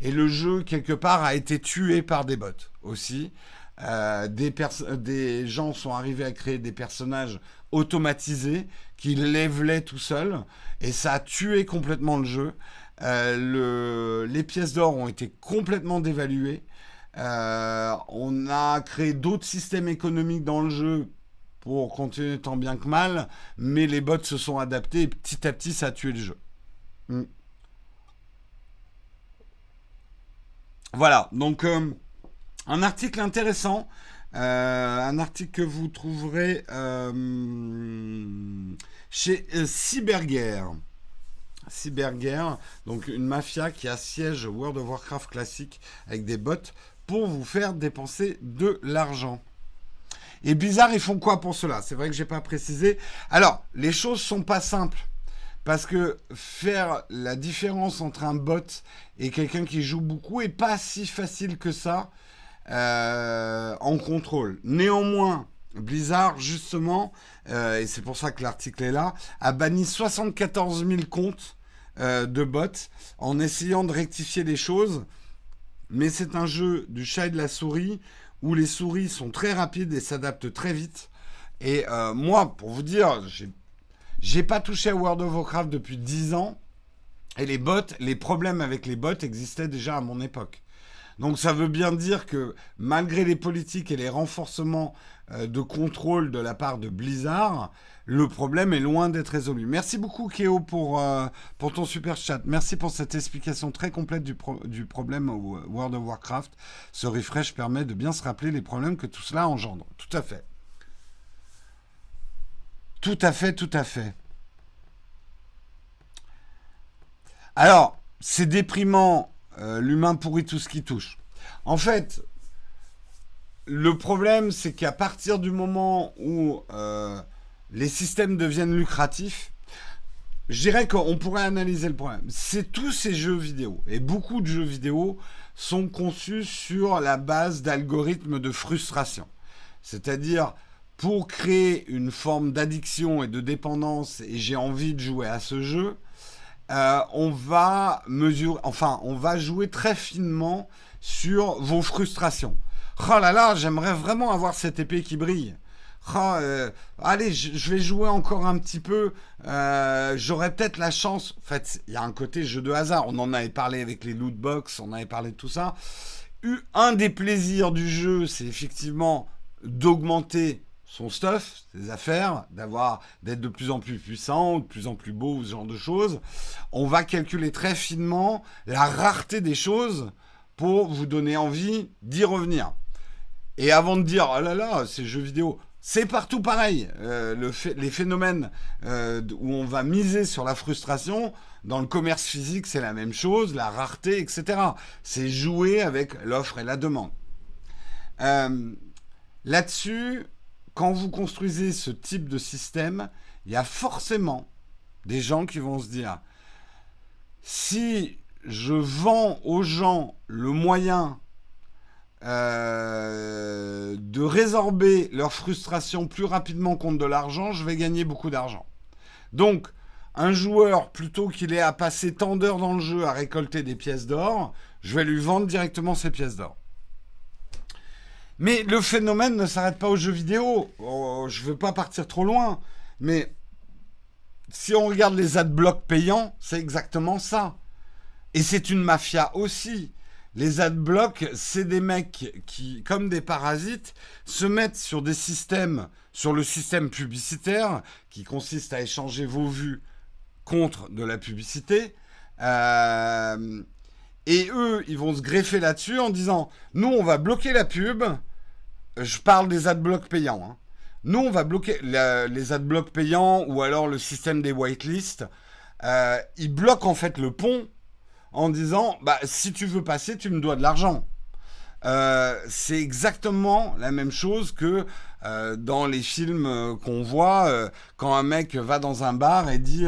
Et le jeu, quelque part, a été tué par des bots aussi. Euh, des, gens sont arrivés à créer des personnages automatisés qui lèvelaient tout seuls. Et ça a tué complètement le jeu. Euh, le, les pièces d'or ont été complètement dévaluées. Euh, on a créé d'autres systèmes économiques dans le jeu pour continuer tant bien que mal, mais les bots se sont adaptés et petit à petit ça a tué le jeu. Hmm. Voilà, donc un article intéressant, euh, un article que vous trouverez chez Cyberguerre. Cyberguerre, donc une mafia qui assiège World of Warcraft classique avec des bots pour vous faire dépenser de l'argent. Et bizarre, ils font quoi pour cela? C'est vrai que j'ai pas précisé. Alors, les choses sont pas simples. Parce que faire la différence entre un bot et quelqu'un qui joue beaucoup est pas si facile que ça euh, en contrôle. Néanmoins, Blizzard, justement, euh, et c'est pour ça que l'article est là, a banni 74 000 comptes euh, de bots en essayant de rectifier les choses mais c'est un jeu du chat et de la souris où les souris sont très rapides et s'adaptent très vite. Et moi, pour vous dire, j'ai pas touché à World of Warcraft depuis 10 ans. Et les bots, les problèmes avec les bots existaient déjà à mon époque. Donc ça veut bien dire que malgré les politiques et les renforcements euh, de contrôle de la part de Blizzard, le problème est loin d'être résolu. Merci beaucoup Kéo pour, euh, pour ton super chat. Merci pour cette explication très complète du, du problème au World of Warcraft. Ce refresh permet de bien se rappeler les problèmes que tout cela engendre. Tout à fait. Tout à fait, tout à fait. Alors, c'est déprimant, euh, l'humain pourrit tout ce qui touche. En fait, le problème, c'est qu'à partir du moment où euh, les systèmes deviennent lucratifs, je dirais qu'on pourrait analyser le problème. C'est tous ces jeux vidéo, et beaucoup de jeux vidéo sont conçus sur la base d'algorithmes de frustration. C'est-à-dire, pour créer une forme d'addiction et de dépendance, et j'ai envie de jouer à ce jeu, euh, on va mesurer, enfin, on va jouer très finement sur vos frustrations. Oh là là, j'aimerais vraiment avoir cette épée qui brille. Oh, euh, allez, je vais jouer encore un petit peu. Euh, J'aurais peut-être la chance. En fait, il y a un côté jeu de hasard. On en avait parlé avec les loot box, on avait parlé de tout ça. Un des plaisirs du jeu, c'est effectivement d'augmenter son stuff, ses affaires, d'avoir, d'être de plus en plus puissant, de plus en plus beau, ce genre de choses. On va calculer très finement la rareté des choses pour vous donner envie d'y revenir. Et avant de dire, oh là là, c'est jeux vidéo, c'est partout pareil. Euh, le les phénomènes euh, où on va miser sur la frustration, dans le commerce physique, c'est la même chose, la rareté, etc. C'est jouer avec l'offre et la demande. Euh, là-dessus, quand vous construisez ce type de système, il y a forcément des gens qui vont se dire, si je vends aux gens le moyen euh, de résorber leur frustration plus rapidement contre de l'argent, je vais gagner beaucoup d'argent. Donc, un joueur, plutôt qu'il ait à passer tant d'heures dans le jeu à récolter des pièces d'or, je vais lui vendre directement ces pièces d'or. Mais le phénomène ne s'arrête pas aux jeux vidéo. Oh, je ne veux pas partir trop loin, mais si on regarde les adblocks payants, c'est exactement ça. Et c'est une mafia aussi. Les adblocks, c'est des mecs qui, comme des parasites, se mettent sur des systèmes, sur le système publicitaire, qui consiste à échanger vos vues contre de la publicité. Euh, et eux, ils vont se greffer là-dessus en disant, nous, on va bloquer la pub, je parle des adblocks payants. Hein. Nous, on va bloquer les adblocks payants ou alors le système des whitelists. Euh, ils bloquent en fait le pont en disant bah, si tu veux passer, tu me dois de l'argent. Euh, c'est exactement la même chose que euh, dans les films qu'on voit quand un mec va dans un bar et dit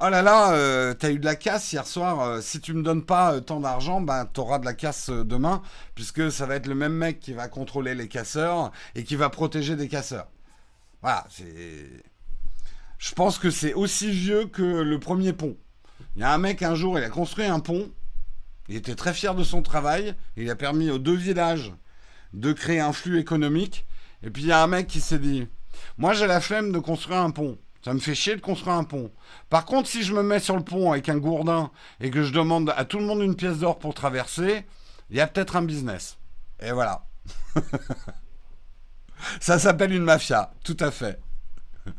Oh là là, euh, t'as eu de la casse hier soir. Euh, si tu me donnes pas euh, tant d'argent, ben t'auras de la casse demain, puisque ça va être le même mec qui va contrôler les casseurs et qui va protéger des casseurs. Voilà, c'est. Je pense que c'est aussi vieux que le premier pont. Il y a un mec un jour, il a construit un pont. Il était très fier de son travail. Il a permis aux deux villages de créer un flux économique. Et puis il y a un mec qui s'est dit, moi j'ai la flemme de construire un pont. Ça me fait chier de construire un pont. Par contre, si je me mets sur le pont avec un gourdin et que je demande à tout le monde une pièce d'or pour traverser, il y a peut-être un business. Et voilà. [LAUGHS] Ça s'appelle une mafia, tout à fait. [LAUGHS]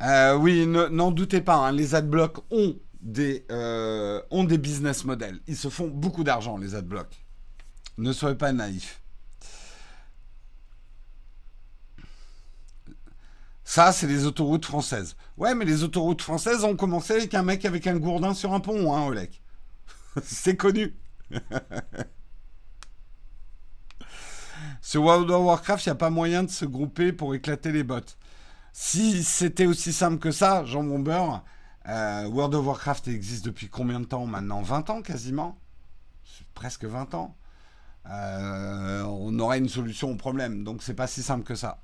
Euh, oui, n'en doutez pas, hein, les adblocks ont des, euh, ont des business models. Ils se font beaucoup d'argent, les adblocks. Ne soyez pas naïfs. Ça, c'est les autoroutes françaises. Ouais, mais les autoroutes françaises ont commencé avec un mec avec un gourdin sur un pont, hein, Olek. [LAUGHS] c'est connu. sur World of Warcraft, il n'y a pas moyen de se grouper pour éclater les bots. Si c'était aussi simple que ça, Jean Bomber, euh, World of Warcraft existe depuis combien de temps maintenant? 20 ans quasiment? Presque 20 ans. Euh, on aurait une solution au problème. Donc c'est pas si simple que ça.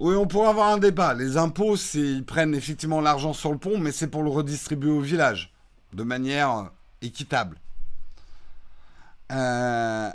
Oui, on pourrait avoir un débat. Les impôts, ils prennent effectivement l'argent sur le pont, mais c'est pour le redistribuer au village, de manière euh, équitable. Euh,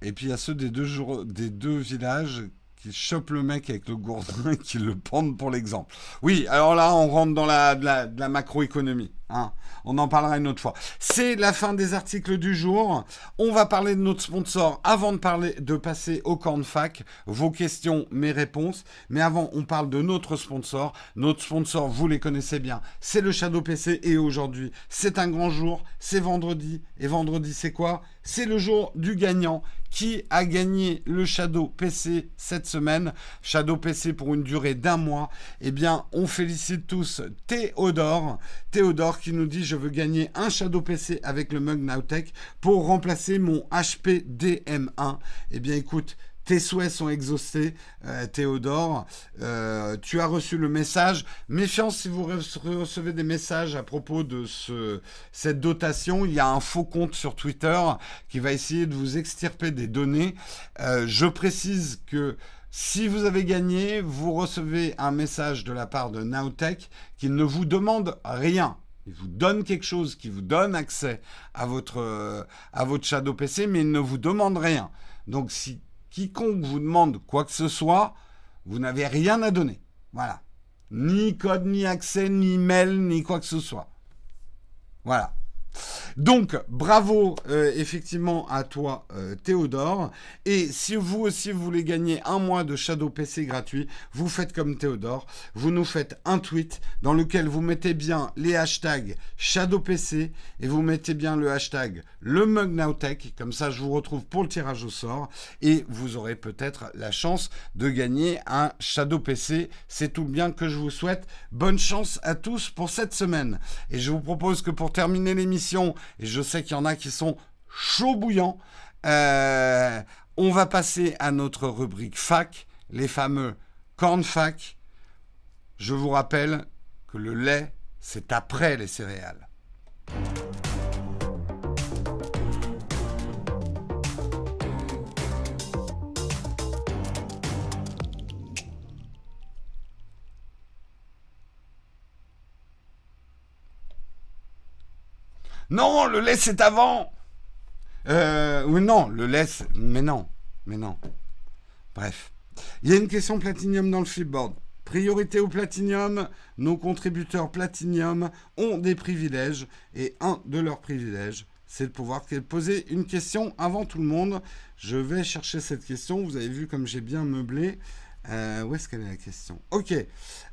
et puis il y a ceux des deux, des deux villages qui chopent le mec avec le gourdin [LAUGHS] et qui le pendent pour l'exemple. Oui, alors là, on rentre dans la, de la macroéconomie. Hein. On en parlera une autre fois. C'est la fin des articles du jour. On va parler de notre sponsor avant de parler de passer au cornfac. Vos questions, mes réponses. Mais avant, on parle de notre sponsor. Notre sponsor, vous les connaissez bien. C'est le Shadow PC et aujourd'hui, c'est un grand jour. C'est vendredi. Et vendredi, c'est quoi? C'est le jour du gagnant qui a gagné le Shadow PC cette semaine? Shadow PC pour une durée d'un mois. Eh bien, on félicite tous Théodore. Théodore qui nous dit je veux gagner un Shadow PC avec le mug Nowtech pour remplacer mon HP DM1. Eh bien, écoute, tes souhaits sont exaucés, euh, Théodore. Euh, tu as reçu le message. Méfiance si vous recevez des messages à propos de ce, cette dotation. Il y a un faux compte sur Twitter qui va essayer de vous extirper des données. Euh, je précise que si vous avez gagné, vous recevez un message de la part de Nowtech qui ne vous demande rien. Il vous donne quelque chose qui vous donne accès à votre, à votre Shadow PC, mais il ne vous demande rien. Donc si quiconque vous demande quoi que ce soit, vous n'avez rien à donner. Voilà. Ni code, ni accès, ni mail, ni quoi que ce soit. Voilà. Donc, bravo euh, effectivement à toi, euh, Théodore. Et si vous aussi vous voulez gagner un mois de Shadow PC gratuit, vous faites comme Théodore. Vous nous faites un tweet dans lequel vous mettez bien les hashtags Shadow PC et vous mettez bien le hashtag le Nowtech. Comme ça, je vous retrouve pour le tirage au sort et vous aurez peut-être la chance de gagner un Shadow PC. C'est tout bien que je vous souhaite. Bonne chance à tous pour cette semaine. Et je vous propose que pour terminer l'émission, et je sais qu'il y en a qui sont chauds bouillants. Euh, on va passer à notre rubrique fac, les fameux corn fac. Je vous rappelle que le lait, c'est après les céréales. Non, le lait c'est avant. Euh, non, le lait, mais non, mais non. Bref. Il y a une question platinium dans le flipboard. Priorité au platinium, nos contributeurs platinium ont des privilèges et un de leurs privilèges, c'est de pouvoir poser une question avant tout le monde. Je vais chercher cette question. Vous avez vu comme j'ai bien meublé. Euh, où est-ce qu'elle est la question? Ok.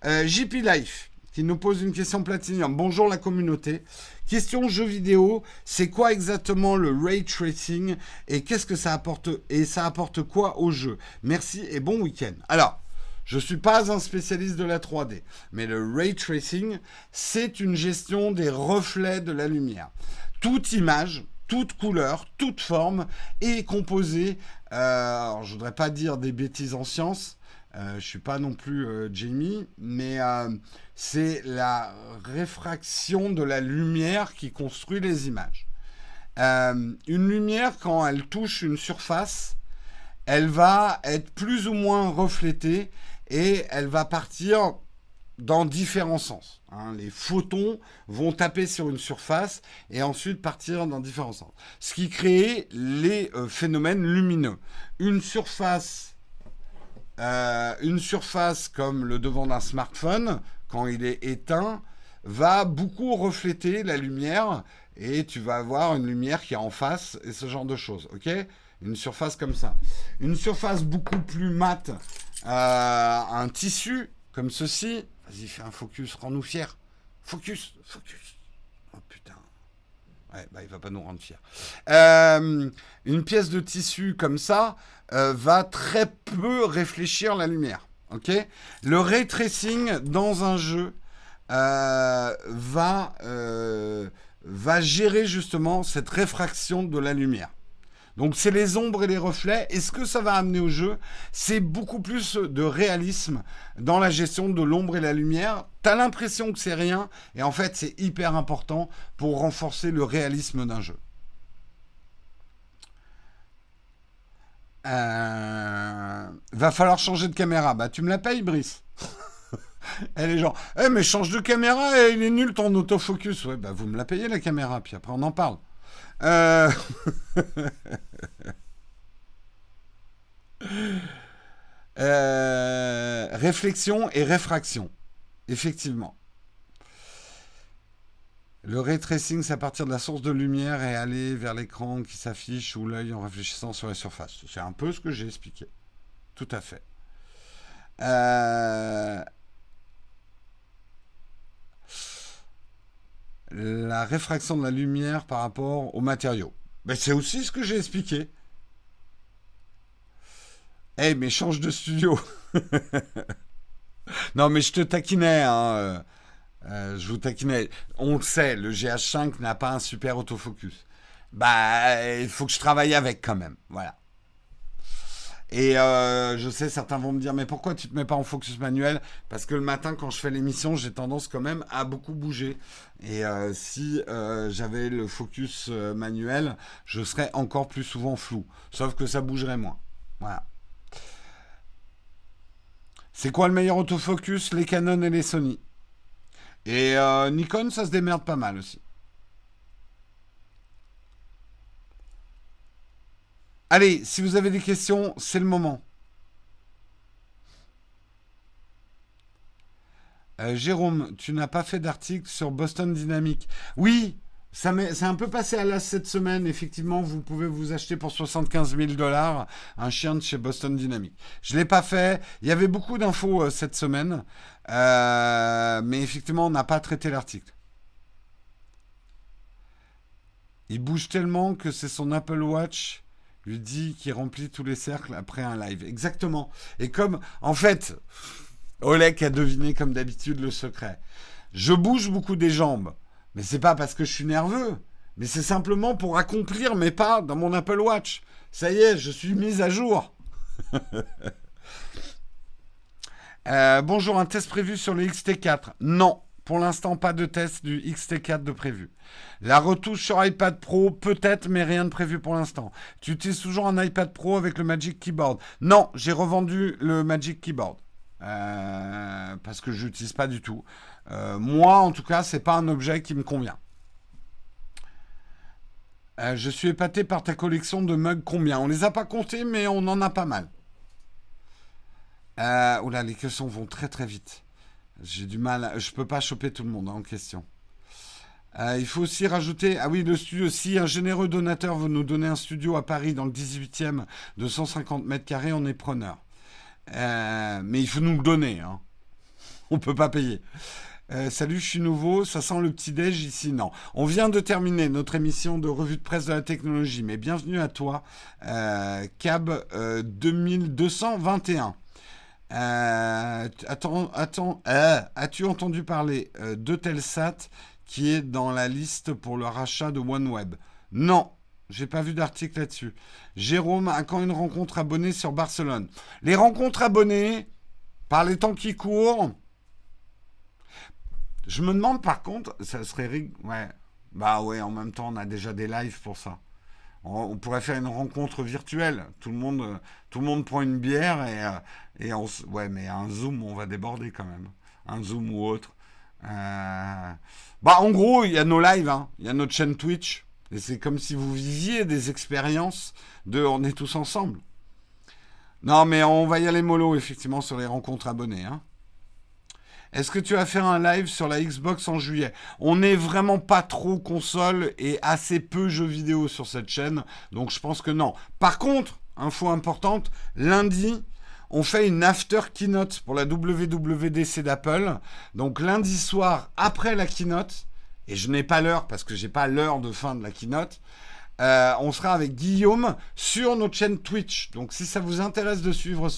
Euh, JP Life qui nous pose une question platinium. Bonjour la communauté. Question jeu vidéo, c'est quoi exactement le ray tracing et qu'est-ce que ça apporte et ça apporte quoi au jeu? Merci et bon week-end. Alors, je ne suis pas un spécialiste de la 3D, mais le ray tracing, c'est une gestion des reflets de la lumière. Toute image, toute couleur, toute forme est composée, euh, je ne voudrais pas dire des bêtises en science, euh, je ne suis pas non plus euh, Jamie, mais euh, c'est la réfraction de la lumière qui construit les images. une lumière, quand elle touche une surface, elle va être plus ou moins reflétée et elle va partir dans différents sens. Hein. Les photons vont taper sur une surface et ensuite partir dans différents sens. Ce qui crée les phénomènes lumineux. Une surface euh, une surface comme le devant d'un smartphone, quand il est éteint, va beaucoup refléter la lumière et tu vas avoir une lumière qui est en face et ce genre de choses. Ok? Une surface comme ça. Une surface beaucoup plus mate, euh, un tissu comme ceci. Vas-y, fais un focus, rends-nous fiers. Focus, focus. Bah va pas nous rendre fiers. Euh, une pièce de tissu comme ça, euh, va très peu réfléchir la lumière. Le ray tracing dans un jeu euh, va gérer justement cette réfraction de la lumière. Donc c'est les ombres et les reflets. Et ce que ça va amener au jeu, c'est beaucoup plus de réalisme dans la gestion de l'ombre et la lumière. T'as l'impression que c'est rien, et en fait c'est hyper important pour renforcer le réalisme d'un jeu. Euh, va falloir changer de caméra. Bah, tu me la payes, Brice? [LAUGHS] Elle est genre, eh, mais change de caméra et il est nul ton autofocus. Ouais, bah, vous me la payez, la caméra, puis après, on en parle. Euh, [LAUGHS] euh, réflexion et réfraction. Effectivement. Le ray tracing, c'est à partir de la source de lumière et aller vers l'écran qui s'affiche ou l'œil en réfléchissant sur la surface. C'est un peu ce que j'ai expliqué. Tout à fait. Euh, la réfraction de la lumière par rapport aux matériaux. Ben, c'est aussi ce que j'ai expliqué. Eh, mais change de studio. [LAUGHS] non, mais je te taquinais. Hein. Euh. Euh, je vous taquinais. On le sait, le GH5 n'a pas un super autofocus. Bah, il faut que je travaille avec quand même. Voilà. Et euh, je sais, certains vont me dire, mais pourquoi tu te mets pas en focus manuel? Parce que le matin, quand je fais l'émission, j'ai tendance quand même à beaucoup bouger. Et euh, si euh, j'avais le focus manuel, je serais encore plus souvent flou. Sauf que ça bougerait moins. Voilà. C'est quoi le meilleur autofocus? Les Canon et les Sony. Et Nikon, ça se démerde pas mal aussi. Allez, si vous avez des questions, c'est le moment. Euh, Jérôme, tu n'as pas fait d'article sur Boston Dynamics. Oui, ça c'est un peu passé à l'as cette semaine. Effectivement, vous pouvez vous acheter pour 75 000 dollars un chien de chez Boston Dynamics. Je ne l'ai pas fait. Il y avait beaucoup d'infos euh, cette semaine. Euh, mais effectivement, on n'a pas traité l'article. Il bouge tellement que c'est son Apple Watch lui dit qu'il remplit tous les cercles après un live. Exactement. Et comme, en fait, Olek a deviné comme d'habitude le secret. Je bouge beaucoup des jambes, mais c'est pas parce que je suis nerveux, mais c'est simplement pour accomplir mes pas dans mon Apple Watch. Ça y est, je suis mise à jour. [LAUGHS] Euh, bonjour, un test prévu sur le XT4 Non, pour l'instant, pas de test du XT4 de prévu. La retouche sur iPad Pro, peut-être, mais rien de prévu pour l'instant. Tu utilises toujours un iPad Pro avec le Magic Keyboard Non, j'ai revendu le Magic Keyboard. Euh, parce que je n'utilise pas du tout. Euh, moi, en tout cas, c'est pas un objet qui me convient. Euh, je suis épaté par ta collection de mugs. Combien? On les a pas comptés, mais on en a pas mal. oula, les questions vont très très vite. J'ai du mal. Je peux pas choper tout le monde hein, en question. Euh, il faut aussi rajouter, ah oui, le studio, si un généreux donateur veut nous donner un studio à Paris dans le 18e de 150 mètres carrés, on est preneur. Euh, mais il faut nous le donner. Hein. [LAUGHS] On peut pas payer. Euh, salut, je suis nouveau. Ça sent le petit déj ici. Non. On vient de terminer notre émission de revue de presse de la technologie. Mais bienvenue à toi, Cab 2221. Attends, attends. As-tu entendu parler de Telsat qui est dans la liste pour le rachat de OneWeb? Non, j'ai pas vu d'article là-dessus. Jérôme a quand une rencontre abonnée sur Barcelone. Les rencontres abonnées, par les temps qui courent. Je me demande par contre, ça serait. Ouais. Bah ouais, en même temps, on a déjà des lives pour ça. On, pourrait faire une rencontre virtuelle. Tout le monde, prend une bière et, euh, et on. Ouais, mais un Zoom, on va déborder quand même. Un Zoom ou autre. Euh, bah, en gros, il y a nos lives, hein. il y a notre chaîne Twitch. Et c'est comme si vous viviez des expériences de on est tous ensemble. Non, mais on va y aller mollo, effectivement, sur les rencontres abonnées. Hein. Est-ce que tu vas faire un live sur la Xbox en juillet? On n'est vraiment pas trop console et assez peu jeux vidéo sur cette chaîne, donc je pense que non. Par contre, info importante, lundi, on fait une after keynote pour la WWDC d'Apple. Donc lundi soir, après la keynote, et je n'ai pas l'heure parce que j'ai pas l'heure de fin de la keynote, euh, on sera avec Guillaume sur notre chaîne Twitch. Donc si ça vous intéresse de suivre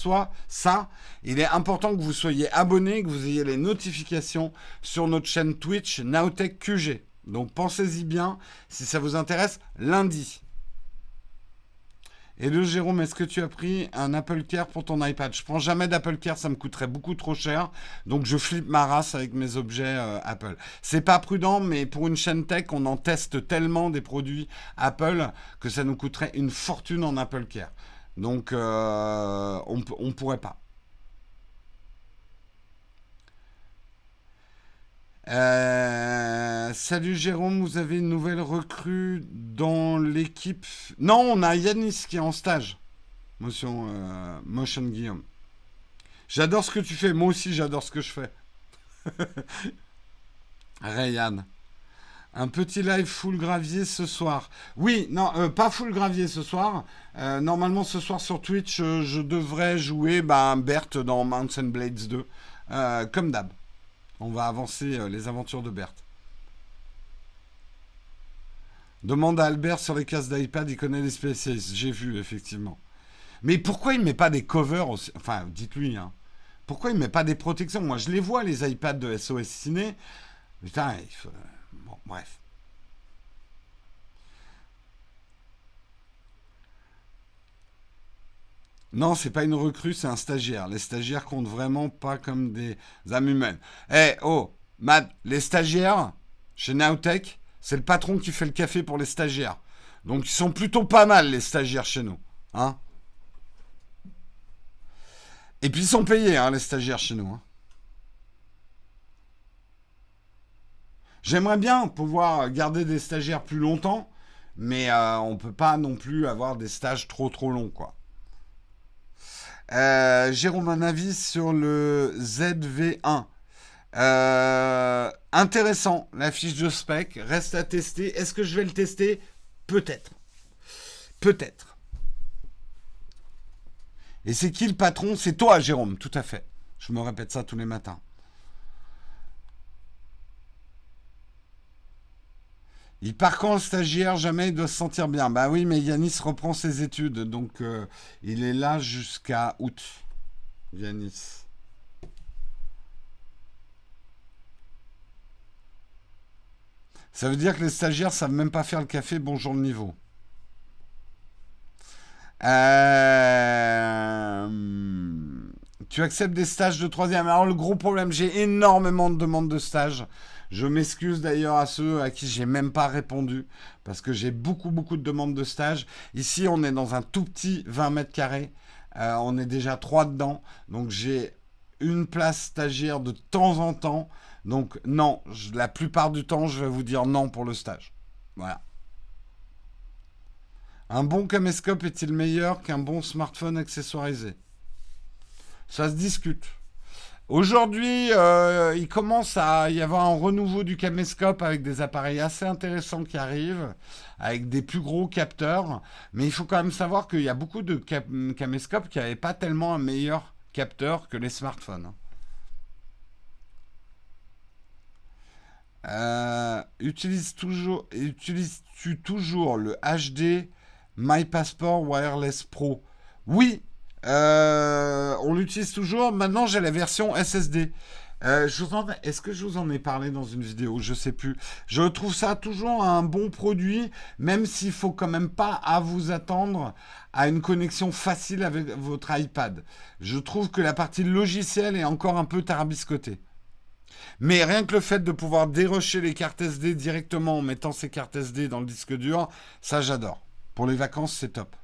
ça, il est important que vous soyez abonné, que vous ayez les notifications sur notre chaîne Twitch Nowtech QG. Donc pensez-y bien si ça vous intéresse lundi. Et le Jérôme, est-ce que tu as pris un Apple Care pour ton iPad? Je prends jamais d'Apple Care, ça me coûterait beaucoup trop cher. Donc je flippe ma race avec mes objets euh, Apple. C'est pas prudent, mais pour une chaîne tech, on en teste tellement des produits Apple que ça nous coûterait une fortune en Apple Care. Donc euh, on ne pourrait pas. Euh, salut Jérôme, vous avez une nouvelle recrue dans l'équipe? Non, on a Yanis qui est en stage. Motion, euh, Motion Guillaume. J'adore ce que tu fais. Moi aussi, j'adore ce que je fais. [LAUGHS] Rayan. Un petit live full gravier ce soir. Oui, non, euh, pas full gravier ce soir. normalement, ce soir sur Twitch, je devrais jouer bah, Berthe dans Mountain Blades 2. comme d'hab. On va avancer euh, les aventures de Berthe. Demande à Albert sur les cases d'iPad, il connaît les spécialistes. J'ai vu, effectivement. Mais pourquoi il ne met pas des covers Enfin, dites-lui, hein. Pourquoi il ne met pas des protections? Moi, je les vois, les iPads de SOS Ciné. Putain, il faut... Bon, bref. Non, c'est pas une recrue, c'est un stagiaire. Les stagiaires comptent vraiment pas comme des âmes humaines. Eh, oh, Matt, les stagiaires, chez Nowtech, c'est le patron qui fait le café pour les stagiaires. Donc ils sont plutôt pas mal, les stagiaires chez nous. Hein Et puis ils sont payés, hein, les stagiaires chez nous. Hein. J'aimerais bien pouvoir garder des stagiaires plus longtemps, mais euh, on ne peut pas non plus avoir des stages trop trop longs, quoi. Euh, Jérôme, un avis sur le ZV1. Euh, intéressant, la fiche de spec, reste à tester. Est-ce que je vais le tester? Peut-être. Peut-être. Et c'est qui le patron? C'est toi, Jérôme, tout à fait. Je me répète ça tous les matins. Il part quand le stagiaire Jamais il doit se sentir bien. Bah oui, mais Yanis reprend ses études, donc euh, il est là jusqu'à août. Yanis. Ça veut dire que les stagiaires savent même pas faire le café. Bonjour le niveau. Euh, tu acceptes des stages de troisième? Alors le gros problème, j'ai énormément de demandes de stages. Je m'excuse d'ailleurs à ceux à qui j'ai même pas répondu parce que j'ai beaucoup beaucoup de demandes de stage. Ici, on est dans un tout petit 20 mètres carrés. Euh, on est déjà trois dedans, donc j'ai une place stagiaire de temps en temps. Donc non, la plupart du temps, je vais vous dire non pour le stage. Voilà. Un bon caméscope est-il meilleur qu'un bon smartphone accessoirisé? Ça se discute. Aujourd'hui, euh, il commence à y avoir un renouveau du caméscope avec des appareils assez intéressants qui arrivent, avec des plus gros capteurs. Mais il faut quand même savoir qu'il y a beaucoup de caméscopes qui n'avaient pas tellement un meilleur capteur que les smartphones. Euh, utilise toujours, utilises-tu toujours le HD My Passport Wireless Pro? Oui, euh, on l'utilise toujours. Maintenant, j'ai la version SSD. Euh, est-ce que je vous en ai parlé dans une vidéo? Je sais plus. Je trouve ça toujours un bon produit, même s'il faut quand même pas à vous attendre à une connexion facile avec votre iPad. Je trouve que la partie logicielle est encore un peu tarbiscotée. Mais rien que le fait de pouvoir dérocher les cartes SD directement en mettant ces cartes SD dans le disque dur, ça j'adore. Pour les vacances, c'est top.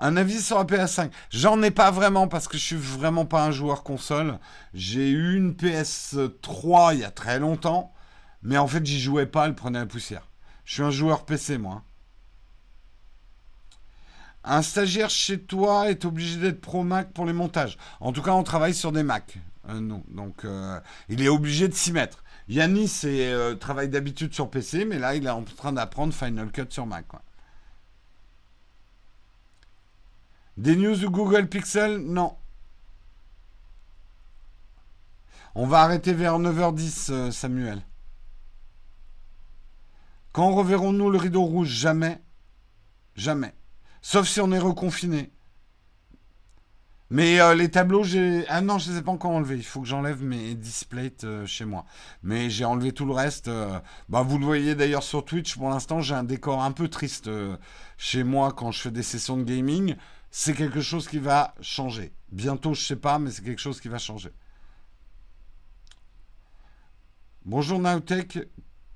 Un avis sur la PS5. J'en ai pas vraiment parce que je suis vraiment pas un joueur console. J'ai eu une PS3 il y a très longtemps, mais en fait j'y jouais pas, elle prenait la poussière. Je suis un joueur PC moi. Un stagiaire chez toi est obligé d'être pro Mac pour les montages. En tout cas, on travaille sur des Mac. Euh, non, donc euh, il est obligé de s'y mettre. Yannis euh, travaille d'habitude sur PC, mais là il est en train d'apprendre Final Cut sur Mac. Des news du Google Pixel? Non. On va arrêter vers 9h10, euh, Samuel. Quand reverrons-nous le rideau rouge? Jamais. Jamais. Sauf si on est reconfiné. Mais euh, les tableaux, j'ai. Ah non, je ne les ai pas encore enlevés. Il faut que j'enlève mes displays euh, chez moi. Mais j'ai enlevé tout le reste. bah, vous le voyez d'ailleurs sur Twitch. Pour l'instant, j'ai un décor un peu triste chez moi quand je fais des sessions de gaming c'est quelque chose qui va changer. Bientôt, je sais pas, mais c'est quelque chose qui va changer. Bonjour Nowtech,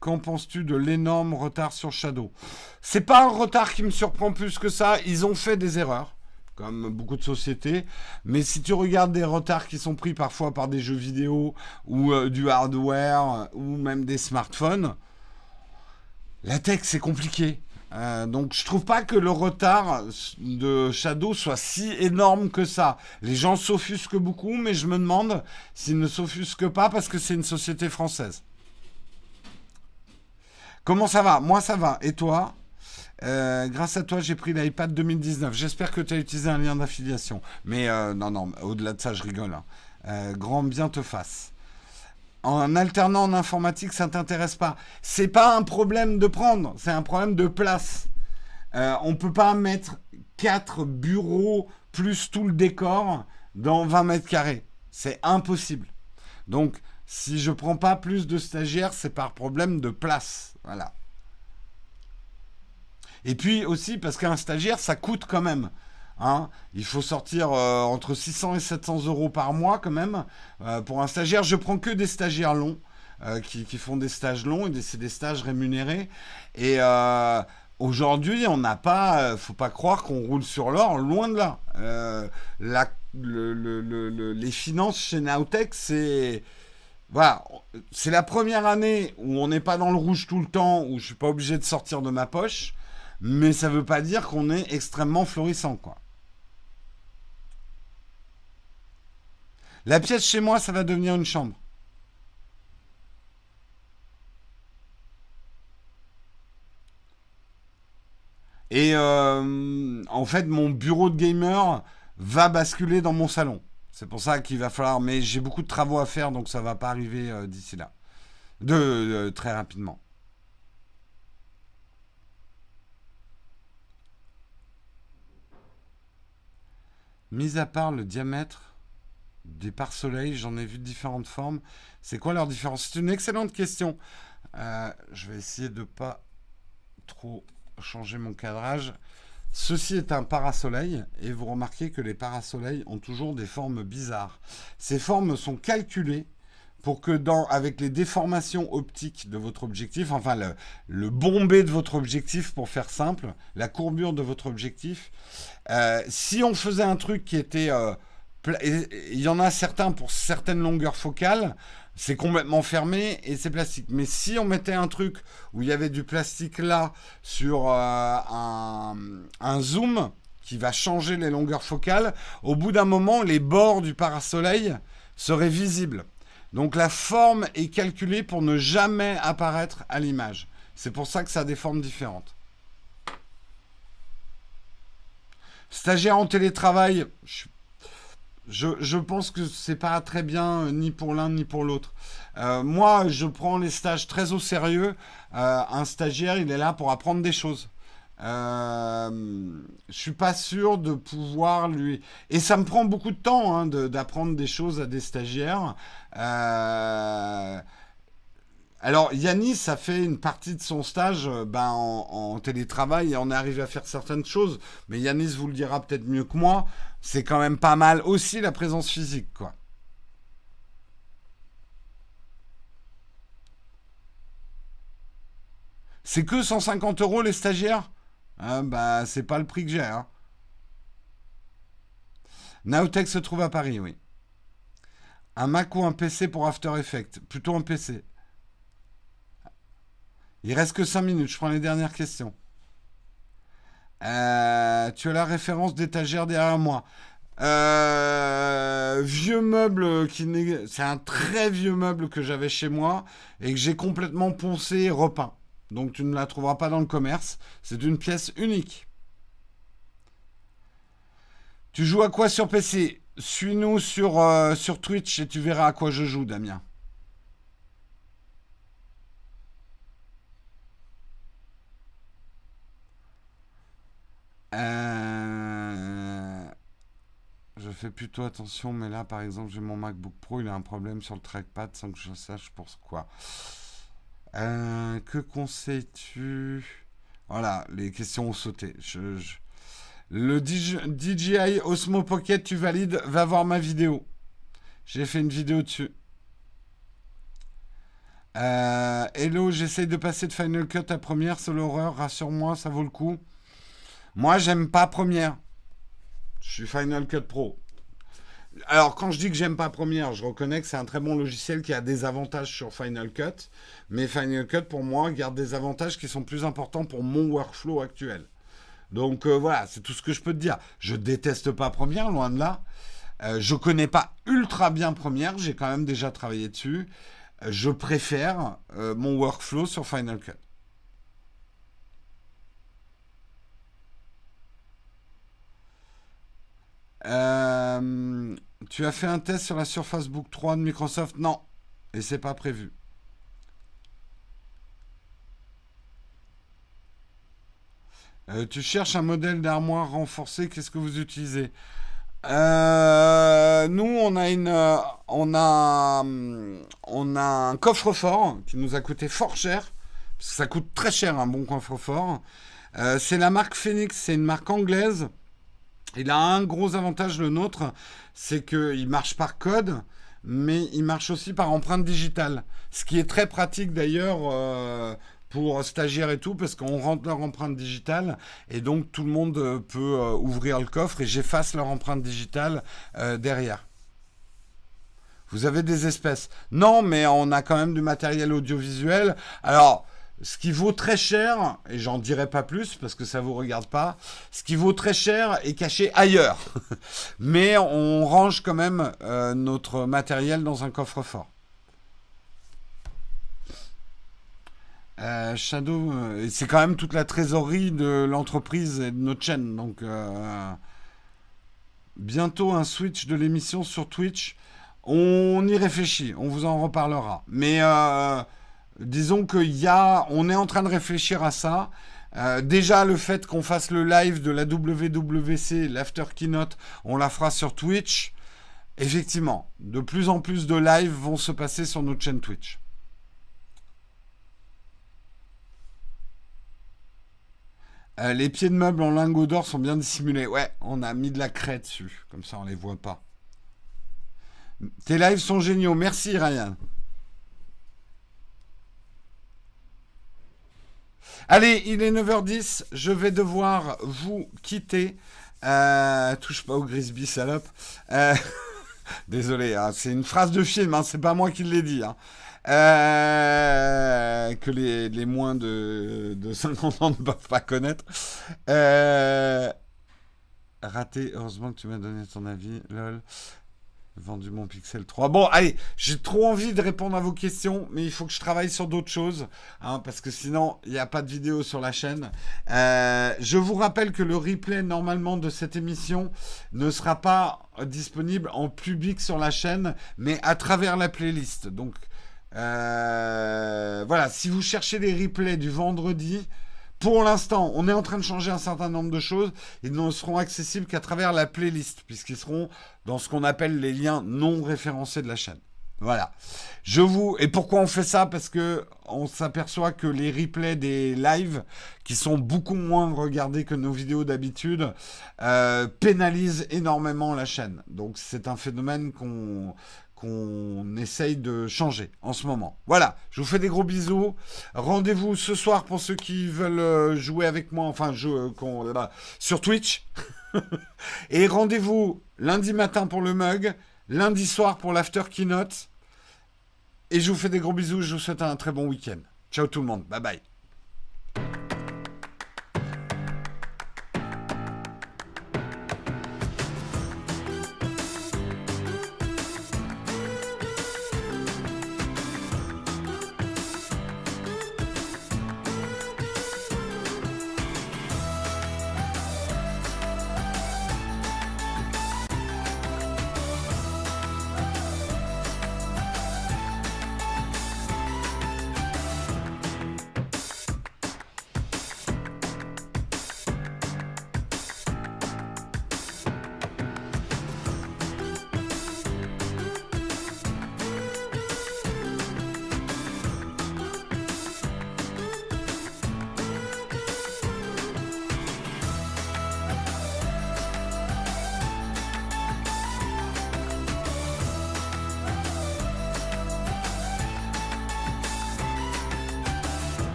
qu'en penses-tu de l'énorme retard sur Shadow? C'est pas un retard qui me surprend plus que ça. Ils ont fait des erreurs, comme beaucoup de sociétés. Mais si tu regardes des retards qui sont pris parfois par des jeux vidéo ou euh, du hardware ou même des smartphones, la tech c'est compliqué. Euh, donc je trouve pas que le retard de Shadow soit si énorme que ça. Les gens s'offusquent beaucoup, mais je me demande s'ils ne s'offusquent pas parce que c'est une société française. Comment ça va? Moi ça va. Et toi? Euh, grâce à toi, j'ai pris l'iPad 2019. J'espère que tu as utilisé un lien d'affiliation. Mais euh, non, non, au-delà de ça, je rigole. Hein. grand bien te fasse en alternant en informatique, ça ne t'intéresse pas. C'est pas un problème de prendre, c'est un problème de place. Euh, on ne peut pas mettre quatre bureaux plus tout le décor dans 20 mètres carrés. C'est impossible. Donc, si je prends pas plus de stagiaires, c'est par problème de place. Voilà. Et puis aussi parce qu'un stagiaire, ça coûte quand même. Hein. Il faut sortir euh, entre 600 et 700 euros par mois quand même. Euh, pour un stagiaire, je prends que des stagiaires longs. qui, font des stages longs et c'est des stages rémunérés. Et aujourd'hui, on n'a pas, faut pas croire qu'on roule sur l'or, loin de là. les finances chez Nautech, c'est voilà, c'est la première année où on n'est pas dans le rouge tout le temps, où je suis pas obligé de sortir de ma poche, mais ça veut pas dire qu'on est extrêmement florissant, quoi. La pièce chez moi, ça va devenir une chambre. Et euh, en fait, mon bureau de gamer va basculer dans mon salon. C'est pour ça qu'il va falloir. Mais j'ai beaucoup de travaux à faire, donc ça va pas arriver euh, d'ici là. De, très rapidement. Mis à part le diamètre des pare-soleil, j'en ai vu différentes formes. C'est quoi leur différence? C'est une excellente question. Euh, je vais essayer de pas trop changer mon cadrage. Ceci est un parasoleil et vous remarquez que les parasoleils ont toujours des formes bizarres. Ces formes sont calculées pour que dans, avec les déformations optiques de votre objectif, enfin le, le bombé de votre objectif pour faire simple, la courbure de votre objectif, euh, si on faisait un truc qui était... Euh, il y en a certains pour certaines longueurs focales, c'est complètement fermé et c'est plastique. Mais si on mettait un truc où il y avait du plastique là sur euh, un, zoom qui va changer les longueurs focales, au bout d'un moment, les bords du parasoleil seraient visibles. Donc la forme est calculée pour ne jamais apparaître à l'image. C'est pour ça que ça a des formes différentes. Stagiaire en télétravail, je suis je, pense que c'est pas très bien euh, ni pour l'un ni pour l'autre. Euh, moi, je prends les stages très au sérieux. Euh, un stagiaire, il est là pour apprendre des choses. Je suis pas sûr de pouvoir lui. Et ça me prend beaucoup de temps hein, d'apprendre des choses à des stagiaires. Alors, Yanis a fait une partie de son stage ben, en, télétravail et on est arrivé à faire certaines choses. Mais Yanis vous le dira peut-être mieux que moi. C'est quand même pas mal aussi la présence physique, quoi. C'est que 150 euros les stagiaires? Hein, Bah, c'est pas le prix que j'ai. Hein. Naotech se trouve à Paris, oui. Un Mac ou un PC pour After Effects? Plutôt un PC. Il reste que 5 minutes. Je prends les dernières questions. Euh, tu as la référence d'étagère derrière moi. Euh, vieux meuble qui c'est un très vieux meuble que j'avais chez moi et que j'ai complètement poncé et repeint. Donc tu ne la trouveras pas dans le commerce. C'est une pièce unique. Tu joues à quoi sur PC Suis-nous sur, euh, sur Twitch et tu verras à quoi je joue, Damien. Euh, je fais plutôt attention, mais là, par exemple, j'ai mon MacBook Pro, il a un problème sur le trackpad sans que je sache pour quoi. Euh, que conseilles-tu? Voilà, les questions ont sauté. Le DJI Osmo Pocket, tu valides Va voir ma vidéo. J'ai fait une vidéo dessus. Euh, hello, j'essaye de passer de Final Cut à première, c'est l'horreur, rassure-moi, ça vaut le coup. Moi, j'aime pas Première. Je suis Final Cut Pro. Alors, quand je dis que j'aime pas Première, je reconnais que c'est un très bon logiciel qui a des avantages sur Final Cut. Mais Final Cut, pour moi, garde des avantages qui sont plus importants pour mon workflow actuel. Donc euh, voilà, c'est tout ce que je peux te dire. Je déteste pas Première, loin de là. Euh, je connais pas ultra bien Première, j'ai quand même déjà travaillé dessus. Euh, je préfère mon workflow sur Final Cut. Euh, tu as fait un test sur la Surface Book 3 de Microsoft? Non. Et c'est pas prévu. Euh, tu cherches un modèle d'armoire renforcé, qu'est-ce que vous utilisez? Euh, Nous, on a un coffre-fort qui nous a coûté fort cher, ça coûte très cher un bon coffre-fort. c'est la marque Phoenix, c'est une marque anglaise Il a un gros avantage, le nôtre, c'est qu'il marche par code, mais il marche aussi par empreinte digitale. Ce qui est très pratique d'ailleurs euh, pour stagiaires et tout, parce qu'on rentre leur empreinte digitale, et donc tout le monde peut euh, ouvrir le coffre et j'efface leur empreinte digitale euh, derrière. Vous avez des espèces. Non, mais on a quand même du matériel audiovisuel. Alors, ce qui vaut très cher, et j'en dirai pas plus parce que ça vous regarde pas, ce qui vaut très cher est caché ailleurs. [LAUGHS] Mais on range quand même euh, notre matériel dans un coffre-fort. Euh, Shadow, euh, c'est quand même toute la trésorerie de l'entreprise et de notre chaîne. Donc, bientôt un switch de l'émission sur Twitch. On y réfléchit, on vous en reparlera. Mais disons qu'il y on est en train de réfléchir à ça. Euh, déjà, le fait qu'on fasse le live de la WWC, l'after keynote, on la fera sur Twitch. Effectivement, de plus en plus de lives vont se passer sur notre chaîne Twitch. Euh, les pieds de meubles en lingots d'or sont bien dissimulés. Ouais, on a mis de la craie dessus. Comme ça, on les voit pas. Tes lives sont géniaux. Merci, Ryan. Allez, il est 9h10, je vais devoir vous quitter. Euh, touche pas au Grisby, salope. Euh, [LAUGHS] désolé, hein, c'est une phrase de film, hein, c'est pas moi qui l'ai dit. Hein. Euh, que les, moins de, de, 50 ans ne peuvent pas connaître. raté, heureusement que tu m'as donné ton avis, lol vendu mon Pixel 3. Bon, allez, j'ai trop envie de répondre à vos questions, mais il faut que je travaille sur d'autres choses, hein, parce que sinon, il n'y a pas de vidéo sur la chaîne. Euh, je vous rappelle que le replay, normalement, de cette émission ne sera pas disponible en public sur la chaîne, mais à travers la playlist. Donc, euh, voilà, si vous cherchez les replays du vendredi, pour l'instant, on est en train de changer un certain nombre de choses. Ils ne seront accessibles qu'à travers la playlist, puisqu'ils seront dans ce qu'on appelle les liens non référencés de la chaîne. Voilà. Je vous et pourquoi on fait ça? Parce que on s'aperçoit que les replays des lives, qui sont beaucoup moins regardés que nos vidéos d'habitude, euh, pénalisent énormément la chaîne. Donc c'est un phénomène qu'on qu'on essaye de changer en ce moment. Voilà, je vous fais des gros bisous. Rendez-vous ce soir pour ceux qui veulent euh, jouer avec moi, enfin, jouer, euh, sur Twitch. [LAUGHS] Et rendez-vous lundi matin pour le mug, lundi soir pour l'after keynote. Et je vous fais des gros bisous, je vous souhaite un très bon week-end. Ciao tout le monde, bye bye.